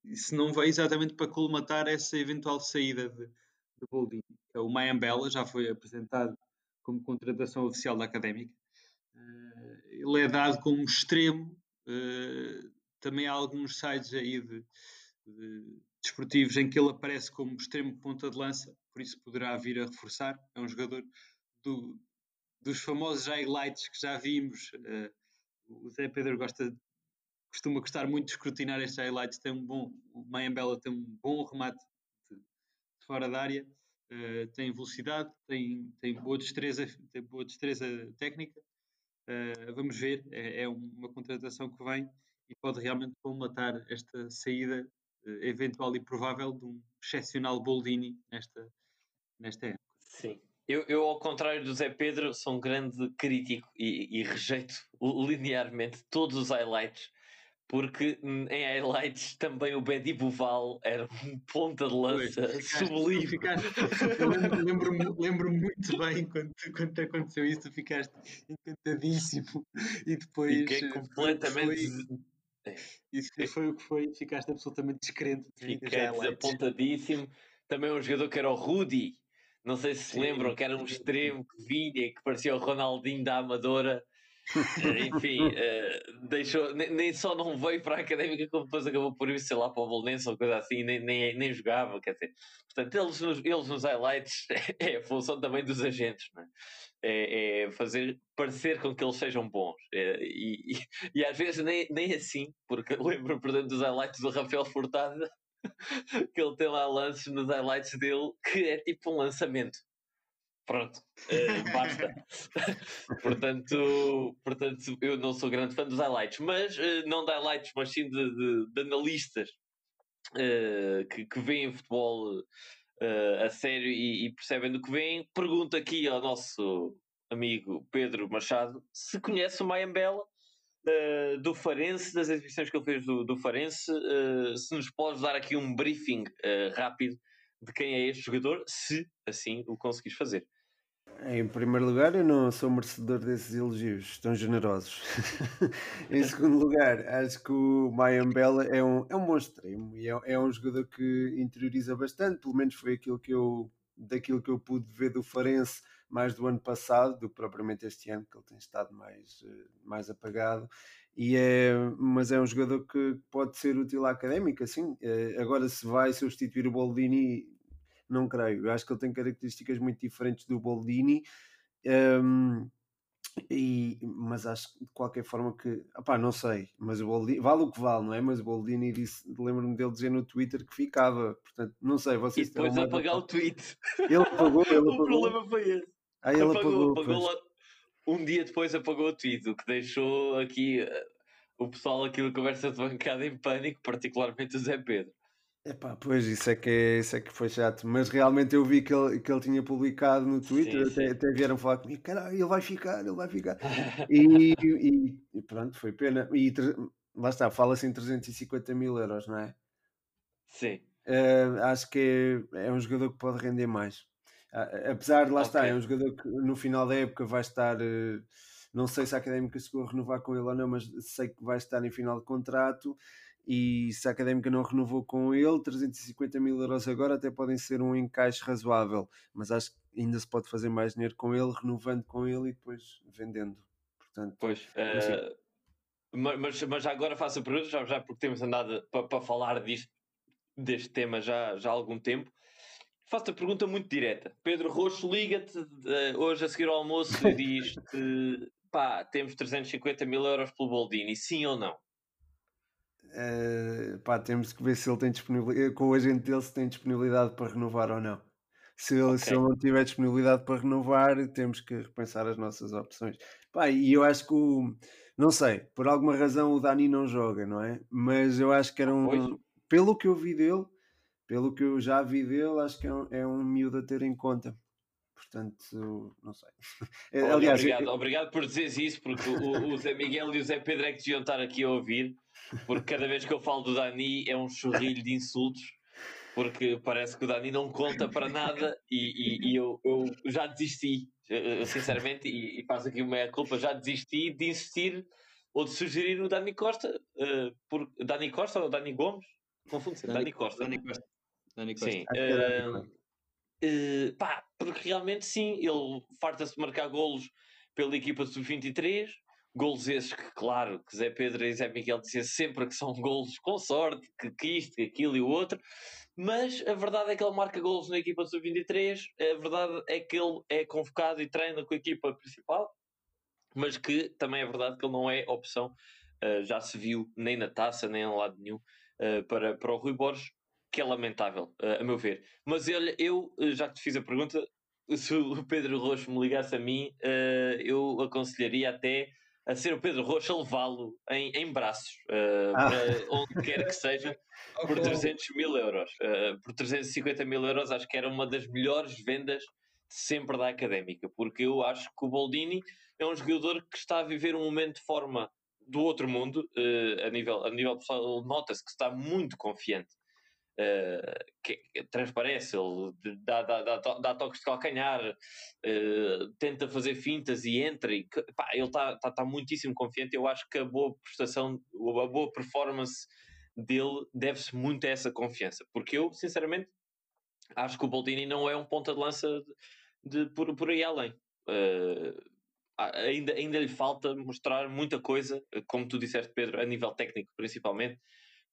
que se não veio exatamente para colmatar essa eventual saída de, de Boldini. É o Mayambela já foi apresentado como contratação oficial da Académica. Uh, ele é dado como extremo. Uh, também há alguns sites aí de, de desportivos em que ele aparece como extremo ponta de lança, por isso poderá vir a reforçar. É um jogador do, dos famosos highlights que já vimos. Uh, o Zé Pedro gosta, costuma gostar muito de escrutinar estes highlights. Tem um bom, o Mayambela tem um bom remate de, de fora da área, uh, tem velocidade, tem, tem, boa destreza, tem boa destreza técnica. Uh, vamos ver, é, é, uma contratação que vem e pode realmente colmatar esta saída eventual e provável de um excepcional Boldini nesta, nesta época. Sim. Eu, eu, ao contrário do Zé Pedro, sou um grande crítico e, e rejeito linearmente todos os highlights, porque em highlights também o Bedi Buval era um ponta de lança sublime. Ficaste, eu lembro-me lembro muito bem quando, quando aconteceu isso, tu ficaste encantadíssimo e depois. Fiquei eh, completamente. Foi, isso foi o que foi, ficaste absolutamente descrente. Fiquei desapontadíssimo. Também um jogador que era o Rudy, não sei se se lembram que era um extremo que vinha, que parecia o Ronaldinho da Amadora. Eh, enfim, uh, deixou, nem, nem, só não veio para a académica, como depois acabou por ir, sei lá, para o Bolonense ou coisa assim, nem, nem, nem jogava. Quer dizer, portanto, eles nos, eles nos highlights é a função também dos agentes, não é? É, fazer parecer com que eles sejam bons. É, e, e, e, às vezes nem, nem assim, porque lembro, por exemplo, dos highlights do Rafael Furtado, que ele tem lá lances nos highlights dele que é tipo um lançamento. Pronto, uh, basta. portanto, portanto, eu não sou grande fã dos highlights, mas uh, não de highlights, mas sim de, de, de analistas uh, que, que veem futebol a sério e, e, percebem do que veem. Pergunto aqui ao nosso amigo Pedro Machado se conhece o Mayambela uh, do Farense, das exibições que ele fez do, do Farense, uh, se nos podes dar aqui um briefing uh, rápido de quem é este jogador, se assim o conseguis fazer. Em primeiro lugar, eu não sou merecedor desses elogios tão generosos. em segundo lugar, acho que o Mayambela é um, é um bom extremo e é, é, um jogador que interioriza bastante, pelo menos foi aquilo que eu, daquilo que eu pude ver do Farense mais do ano passado do que propriamente este ano, que ele tem estado mais, eh, mais apagado. E é, mas é um jogador que pode ser útil à académica, sim. Eh, agora, se vai substituir o Boldini, não creio. Eu acho que ele tem características muito diferentes do Boldini. Um, ehm, e, mas acho que de qualquer forma que opá, não sei, mas o Boldini vale o que vale, não é? Mas o Boldini disse, lembro-me dele dizer no Twitter que ficava, portanto, não sei, vocês E depois apagar o tweet. Ele apagou, ele apagou. o problema foi esse. Aí ele apagou, apagou, apagou um dia depois apagou o tweet, o que deixou aqui uh, o pessoal aqui da conversa de bancada em pânico, particularmente o Zé Pedro. Epá, pois isso é, que é, isso é que foi chato, mas realmente eu vi que ele, que ele tinha publicado no Twitter, sim, até, sim. até vieram falar comigo, caralho, ele vai ficar, ele vai ficar. e, e, e, pronto, foi pena. E lá está, fala-se em 350 mil euros, não é? Sim. Uh, acho que é, é um jogador que pode render mais. Apesar de lá okay. estar, é um jogador que no final da época vai estar. Eh, não sei se a Académica chegou a renovar com ele ou não, mas sei que vai estar em final de contrato. E se a Académica não renovou com ele, 350 mil euros agora até podem ser um encaixe razoável. Mas acho que ainda se pode fazer mais dinheiro com ele, renovando com ele e depois vendendo. Portanto, pois. Uh, mas, mas já agora faço a pergunta, já, já porque temos andado para falar disto, deste tema já, já há algum tempo. Faço-te a pergunta muito direta. Pedro Roxo liga-te uh, hoje a seguir ao almoço e diz-te: pá, temos 350 mil euros pelo Boldini, sim ou não? Uh, pá, temos que ver se ele tem disponibilidade, com o agente dele se tem disponibilidade para renovar ou não. Se ele, okay. se ele não tiver disponibilidade para renovar, temos que repensar as nossas opções. Pá, e eu acho que o, não sei, por alguma razão o Dani não joga, não é? Mas eu acho que era um, pois. pelo que eu vi dele, pelo que eu já vi dele, acho que é um, é um miúdo a ter em conta. Portanto, não sei. Olha, Aliás, obrigado, eu... obrigado por dizeres isso, porque o, o, Zé Miguel e o Zé Pedro é que deviam estar aqui a ouvir, porque cada vez que eu falo do Dani é um chorrilho de insultos, porque parece que o Dani não conta para nada e, e, e eu, eu, já desisti, sinceramente, e, e faço aqui uma culpa, já desisti de insistir ou de sugerir o Dani Costa, uh, por, Dani Costa ou Dani Gomes? Confunde-se, Dani, Dani, Costa. Dani Costa. Dani Costa. Sim. Uh, uh, pá, porque realmente sim, ele farta-se de marcar golos pela equipa sub-23, golos esses que, claro, que Zé Pedro e Zé Miguel diziam sempre que são golos com sorte, que, que isto, que aquilo e o outro, mas a verdade é que ele marca golos na equipa sub-23, a verdade é que ele é convocado e treina com a equipa principal, mas que também é verdade que ele não é opção, uh, já se viu nem na taça, nem em lado nenhum, uh, para, para o Rui Borges, que é lamentável, uh, a meu ver. Mas olha, eu já te fiz a pergunta, se o Pedro Roxo me ligasse a mim, eu aconselharia até a ser o Pedro Rocha levá-lo em, em braços, uh, ah. para onde quer que seja, por 300 mil euros. Uh, por 350 mil euros, acho que era uma das melhores vendas sempre da académica, porque eu acho que o Boldini é um jogador que está a viver um momento de forma do outro mundo, uh, a nível, a nível pessoal, nota-se que está muito confiante uh, que, transparece, ele dá, dá, dá, dá, toques de calcanhar, uh, tenta fazer fintas e entra. E, pá, ele está tá, tá muitíssimo confiante. Eu acho que a boa prestação, a boa performance dele deve-se muito a essa confiança, porque eu, sinceramente, acho que o Boldini não é um ponta de lança de, de por, por aí além. Uh, ainda, ainda lhe falta mostrar muita coisa, como tu disseste, Pedro, a nível técnico principalmente,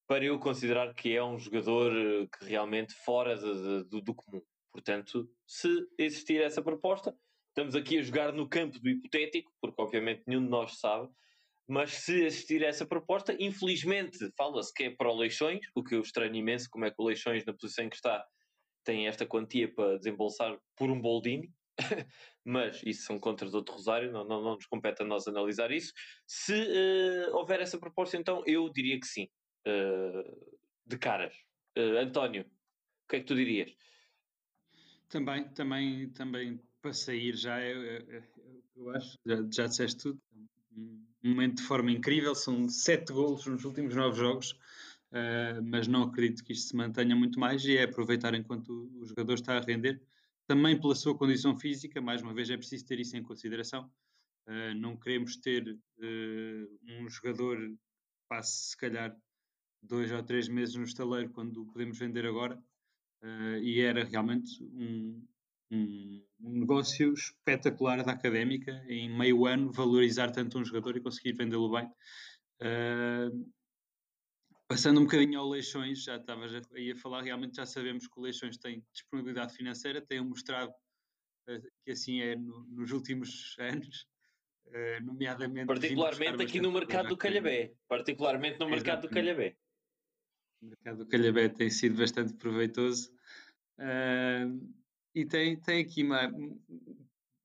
para eu considerar que é um jogador eh, que realmente fora de, de, do, do comum. Portanto, se existir essa proposta, estamos aqui a jogar no campo do hipotético, porque obviamente nenhum de nós sabe, mas se existir essa proposta, infelizmente fala-se que é para o Leixões, o que eu estranho imenso, como é que o Leixões, na posição em que está, tem esta quantia para desembolsar por um Boldini, mas isso são contas do Rosário, não, não, não nos compete a nós analisar isso. Se uh, houver essa proposta, então eu diria que sim uh, de caras. Uh, António, o que é que tu dirias? Também, também, também para sair já, eu, eu acho, já, já disseste tudo, um momento de forma incrível, são sete golos nos últimos nove jogos, uh, mas não acredito que isto se mantenha muito mais e é aproveitar enquanto o, o jogador está a render, também pela sua condição física, mais uma vez é preciso ter isso em consideração, uh, não queremos ter uh, um jogador que passe se calhar dois ou três meses no estaleiro quando podemos vender agora uh, e era realmente um, um, negócio espetacular da académica em meio ano valorizar tanto um jogador e conseguir vendê-lo bem. Uh, passando um bocadinho ao Leixões já estava aí a falar realmente já sabemos que o Leixões tem disponibilidade financeira tem mostrado uh, que assim é no, nos últimos anos nomeadamente particularmente aqui no mercado do Calhabé particularmente no mercado do Calhabé o mercado do Calhabé tem sido bastante proveitoso. Uh, e tem, tem aqui uma,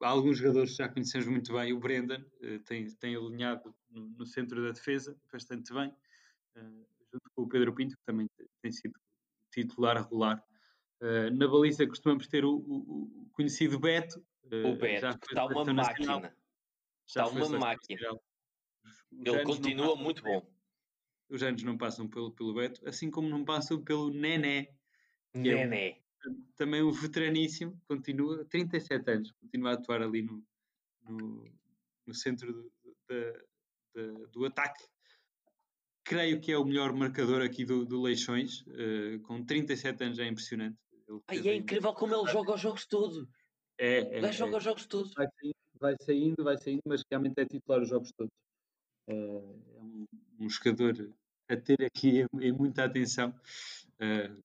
alguns jogadores que já conhecemos muito bem. O Brendan uh, tem, tem alinhado no, no, centro da defesa bastante bem, uh, junto com o Pedro Pinto, que também tem sido titular regular. Uh, na baliza costumamos ter o, o, o conhecido Beto. o Beto, que está uma máquina. Está uma máquina. Ele continua muito bom os anos não passam pelo, pelo Beto, assim como não passam pelo Nené. Nené. É um, também um veteraníssimo, continua, 37 anos, continua a atuar ali no, no, no centro do, do, do ataque. Creio que é o melhor marcador aqui do, do Leixões, uh, com 37 anos é impressionante. Ai, é incrível como ele joga os jogos todos. É, é, ele joga é. os jogos todos. Vai saindo, vai saindo, vai saindo, mas realmente é titular os jogos todos. Uh, é um, um jogador a ter aqui em muita atenção. Uh,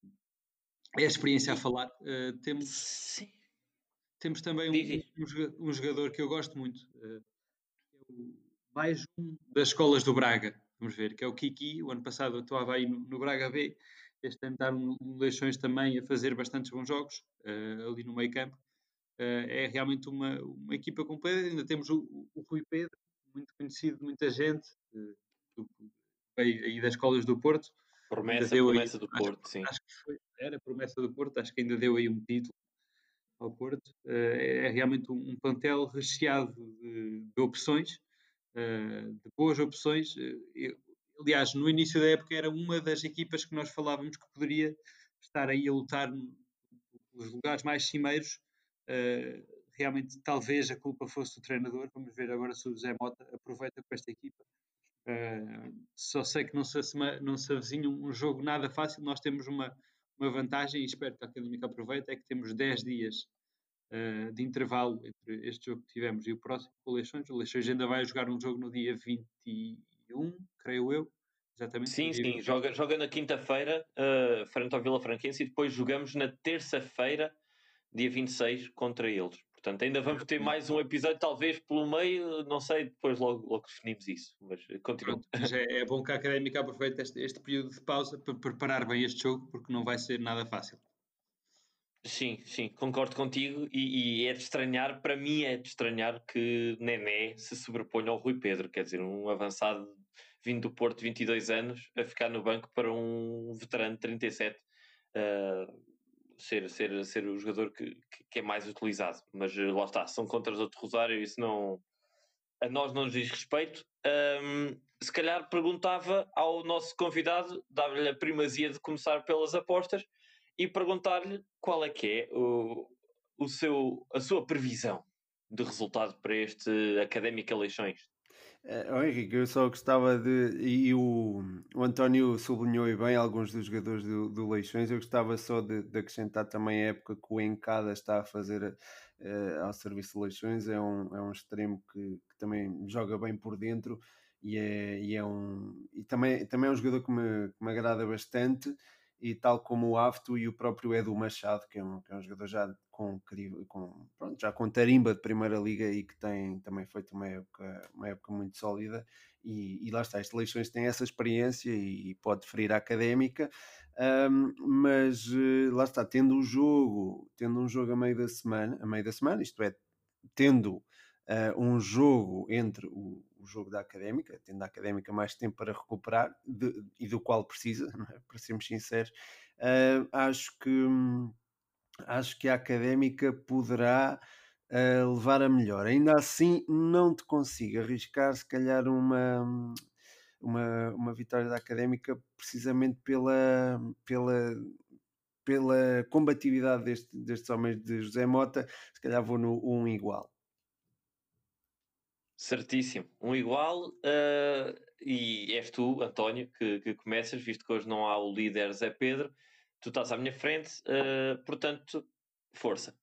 é a experiência a falar. Uh, temos, Sim. temos também um, um, jogador que eu gosto muito, uh, mais um das escolas do Braga, vamos ver, que é o Kiki. O ano passado atuava aí no, no Braga B, este ano está no, no Leixões também a fazer bastantes bons jogos ali no meio campo. é realmente uma, uma equipa completa. Ainda temos o, o Rui Pedro, muito conhecido de muita gente, do, aí das escolas do Porto. Promessa, promessa aí, do Porto, acho, sim. Acho que foi, era promessa do Porto, acho que ainda deu aí um título ao Porto. Uh, é realmente um, um plantel recheado de, de opções, uh, de boas opções. Uh, aliás, no início da época era uma das equipas que nós falávamos que poderia estar aí a lutar nos lugares mais cimeiros. realmente, talvez a culpa fosse do treinador. Vamos ver agora se o José Mota aproveita com esta equipa Uh, só sei que não se, não se avizinha um jogo nada fácil. Nós temos uma, uma vantagem, e espero que a Académica aproveite, é que temos 10 dias uh, de intervalo entre este jogo que tivemos e o próximo com o Leixões. O Leixões ainda vai jogar um jogo no dia 21, creio eu. Exatamente. Sim, sim, joga, joga na quinta-feira, uh, frente ao Vila Franquense, e depois jogamos na terça-feira, dia 26, contra eles. Portanto, ainda vamos ter mais um episódio, talvez pelo meio, não sei, depois logo, logo definimos isso. Mas continua. É, é, bom que a Académica aproveite este, este período de pausa para preparar bem este jogo, porque não vai ser nada fácil. Sim, sim, concordo contigo e, e, é de estranhar, para mim é de estranhar que Nené se sobreponha ao Rui Pedro, quer dizer, um avançado vindo do Porto, 22 anos, a ficar no banco para um veterano de 37. Uh, ser, ser, ser o jogador que, que, é mais utilizado. Mas eh, lá está, são contra os outros Rosário, isso não. A nós não nos diz respeito. Um, se calhar perguntava ao nosso convidado, dava-lhe a primazia de começar pelas apostas e perguntar-lhe qual é que é o, o seu, a sua previsão de resultado para este Académico Eleições. Oh, Henrique, eu só gostava de. E o, o António sublinhou bem alguns dos jogadores do, do Leixões. Eu gostava só de, de, acrescentar também a época que o Encada está a fazer uh, ao serviço de Leixões. É um, é um extremo que, que também joga bem por dentro e é, e é um. E também, também é um jogador que me, que me agrada bastante e tal como o Afto e o próprio Edu Machado, que é um, que é um jogador já com, com, pronto, já com tarimba de Primeira Liga e que tem também feito uma época, uma época muito sólida. E, e lá está, estas eleições têm essa experiência e, e pode ferir a académica, um, mas eh, lá está, tendo o um jogo, tendo um jogo a meio da semana, a meio da semana, isto é, tendo uh, um jogo entre o, o, jogo da Académica, tendo a Académica mais tempo para recuperar de, e do qual precisa, é? para sermos sinceros, uh, acho que acho que a Académica poderá uh, levar a melhor. Ainda assim, não te consigo arriscar, se calhar, uma, uma, uma vitória da Académica, precisamente pela, pela, pela combatividade deste, destes homens de José Mota, se calhar vou no 1 um igual. Certíssimo. Um igual, uh, e és tu, António, que, que, começas, visto que hoje não há o líder Zé Pedro. Tu estás à minha frente, uh, portanto, força.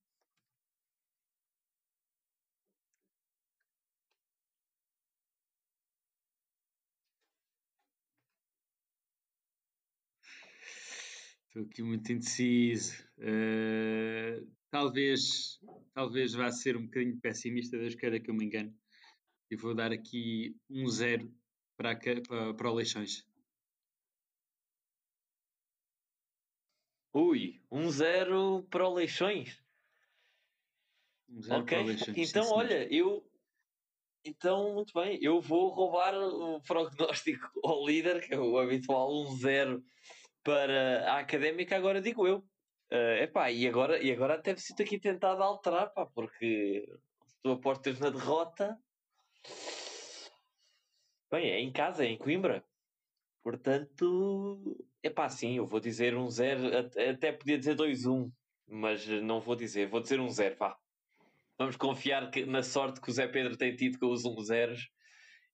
Estou aqui muito indeciso. Uh, talvez, talvez vá ser um bocadinho pessimista, Deus queira que eu me engane e vou dar aqui um zero para, para, para o Leixões. Ui, um zero para o Leixões. Um zero ok, para o Leixões, então sim, olha, eu então, muito bem, eu vou roubar o prognóstico ao líder, que é o habitual 1-0 para a académica, agora digo eu. Uh, epá, e agora, e agora até me sinto aqui tentado alterar, pá, porque tu apostas na derrota, Bem, é em casa, é em Coimbra. Portanto, é pá, sim, eu vou dizer um 0, até podia dizer 2-1, mas não vou dizer, vou dizer um 0, vá. Vamos confiar que, na sorte que o Zé Pedro tem tido com os 1 0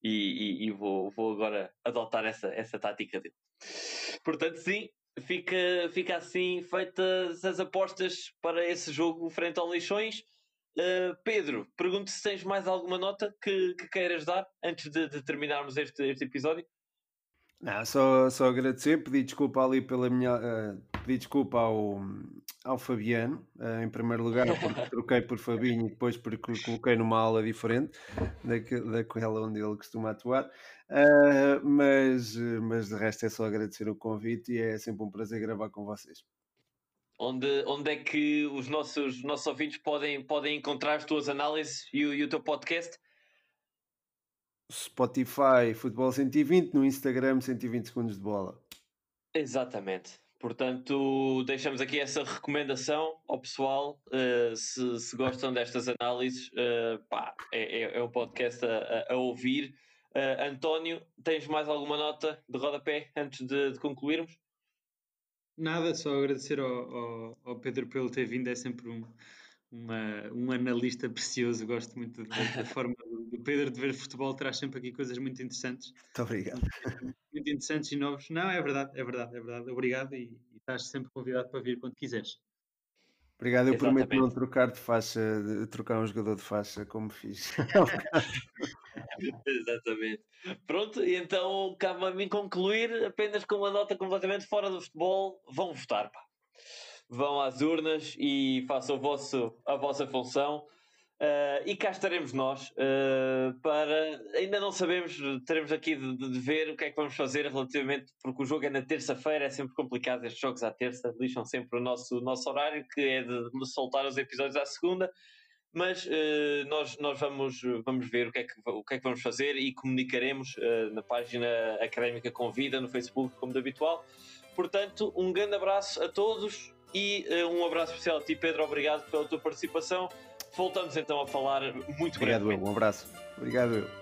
e, e, e, vou, vou agora adotar essa, essa tática dele. Portanto, sim, fica, fica assim feitas as apostas para esse jogo frente ao Leixões. Uh, Pedro, pergunto se tens mais alguma nota que, que queiras dar antes de, de terminarmos este, este episódio. Não, só, só agradecer, pedir desculpa ali pela minha. Uh, pedir desculpa ao, ao Fabiano, uh, em primeiro lugar, porque troquei por Fabinho e depois porque coloquei numa aula diferente daquela onde ele costuma atuar. Uh, mas, mas de resto é só agradecer o convite e é sempre um prazer gravar com vocês onde, onde é que os nossos, nossos ouvintes podem, podem encontrar as tuas análises e o, e o teu podcast? Spotify Futebol 120, no Instagram 120 segundos de bola. Exatamente. Portanto, deixamos aqui essa recomendação ao pessoal. Uh, se, se, gostam destas análises, uh, pá, é, é, é um podcast a, a, a ouvir. Uh, António, tens mais alguma nota de rodapé antes de, de concluirmos? Nada, só agradecer ao, ao, ao, Pedro por ele ter vindo, é sempre um, uma, um analista precioso, gosto muito da, forma do, Pedro de ver futebol traz sempre aqui coisas muito interessantes. Muito obrigado. Muito interessantes e novos. Não, é verdade, é verdade, é verdade. Obrigado e, e estás sempre convidado para vir quando quiseres. Obrigado, eu Exatamente. prometo não trocar de faixa, trocar um jogador de faixa como fiz. Exatamente. Pronto, e então cabe a mim concluir apenas com uma nota completamente fora do futebol. Vão votar, pá. Vão às urnas e façam o vosso, a vossa função. Uh, e cá estaremos nós uh, para. Ainda não sabemos, teremos aqui de, de, ver o que é que vamos fazer relativamente, porque o jogo é na terça-feira, é sempre complicado estes jogos à terça, lixam sempre o nosso, nosso horário, que é de, de soltar os episódios à segunda. Mas uh, nós, nós vamos, vamos ver o que, é que, o que é que vamos fazer e comunicaremos na página Académica Convida, no Facebook, como de habitual. Portanto, um grande abraço a todos e um abraço especial a ti, Pedro. Obrigado pela tua participação voltamos então a falar muito Obrigado, brevemente. Um abraço. Obrigado, eu.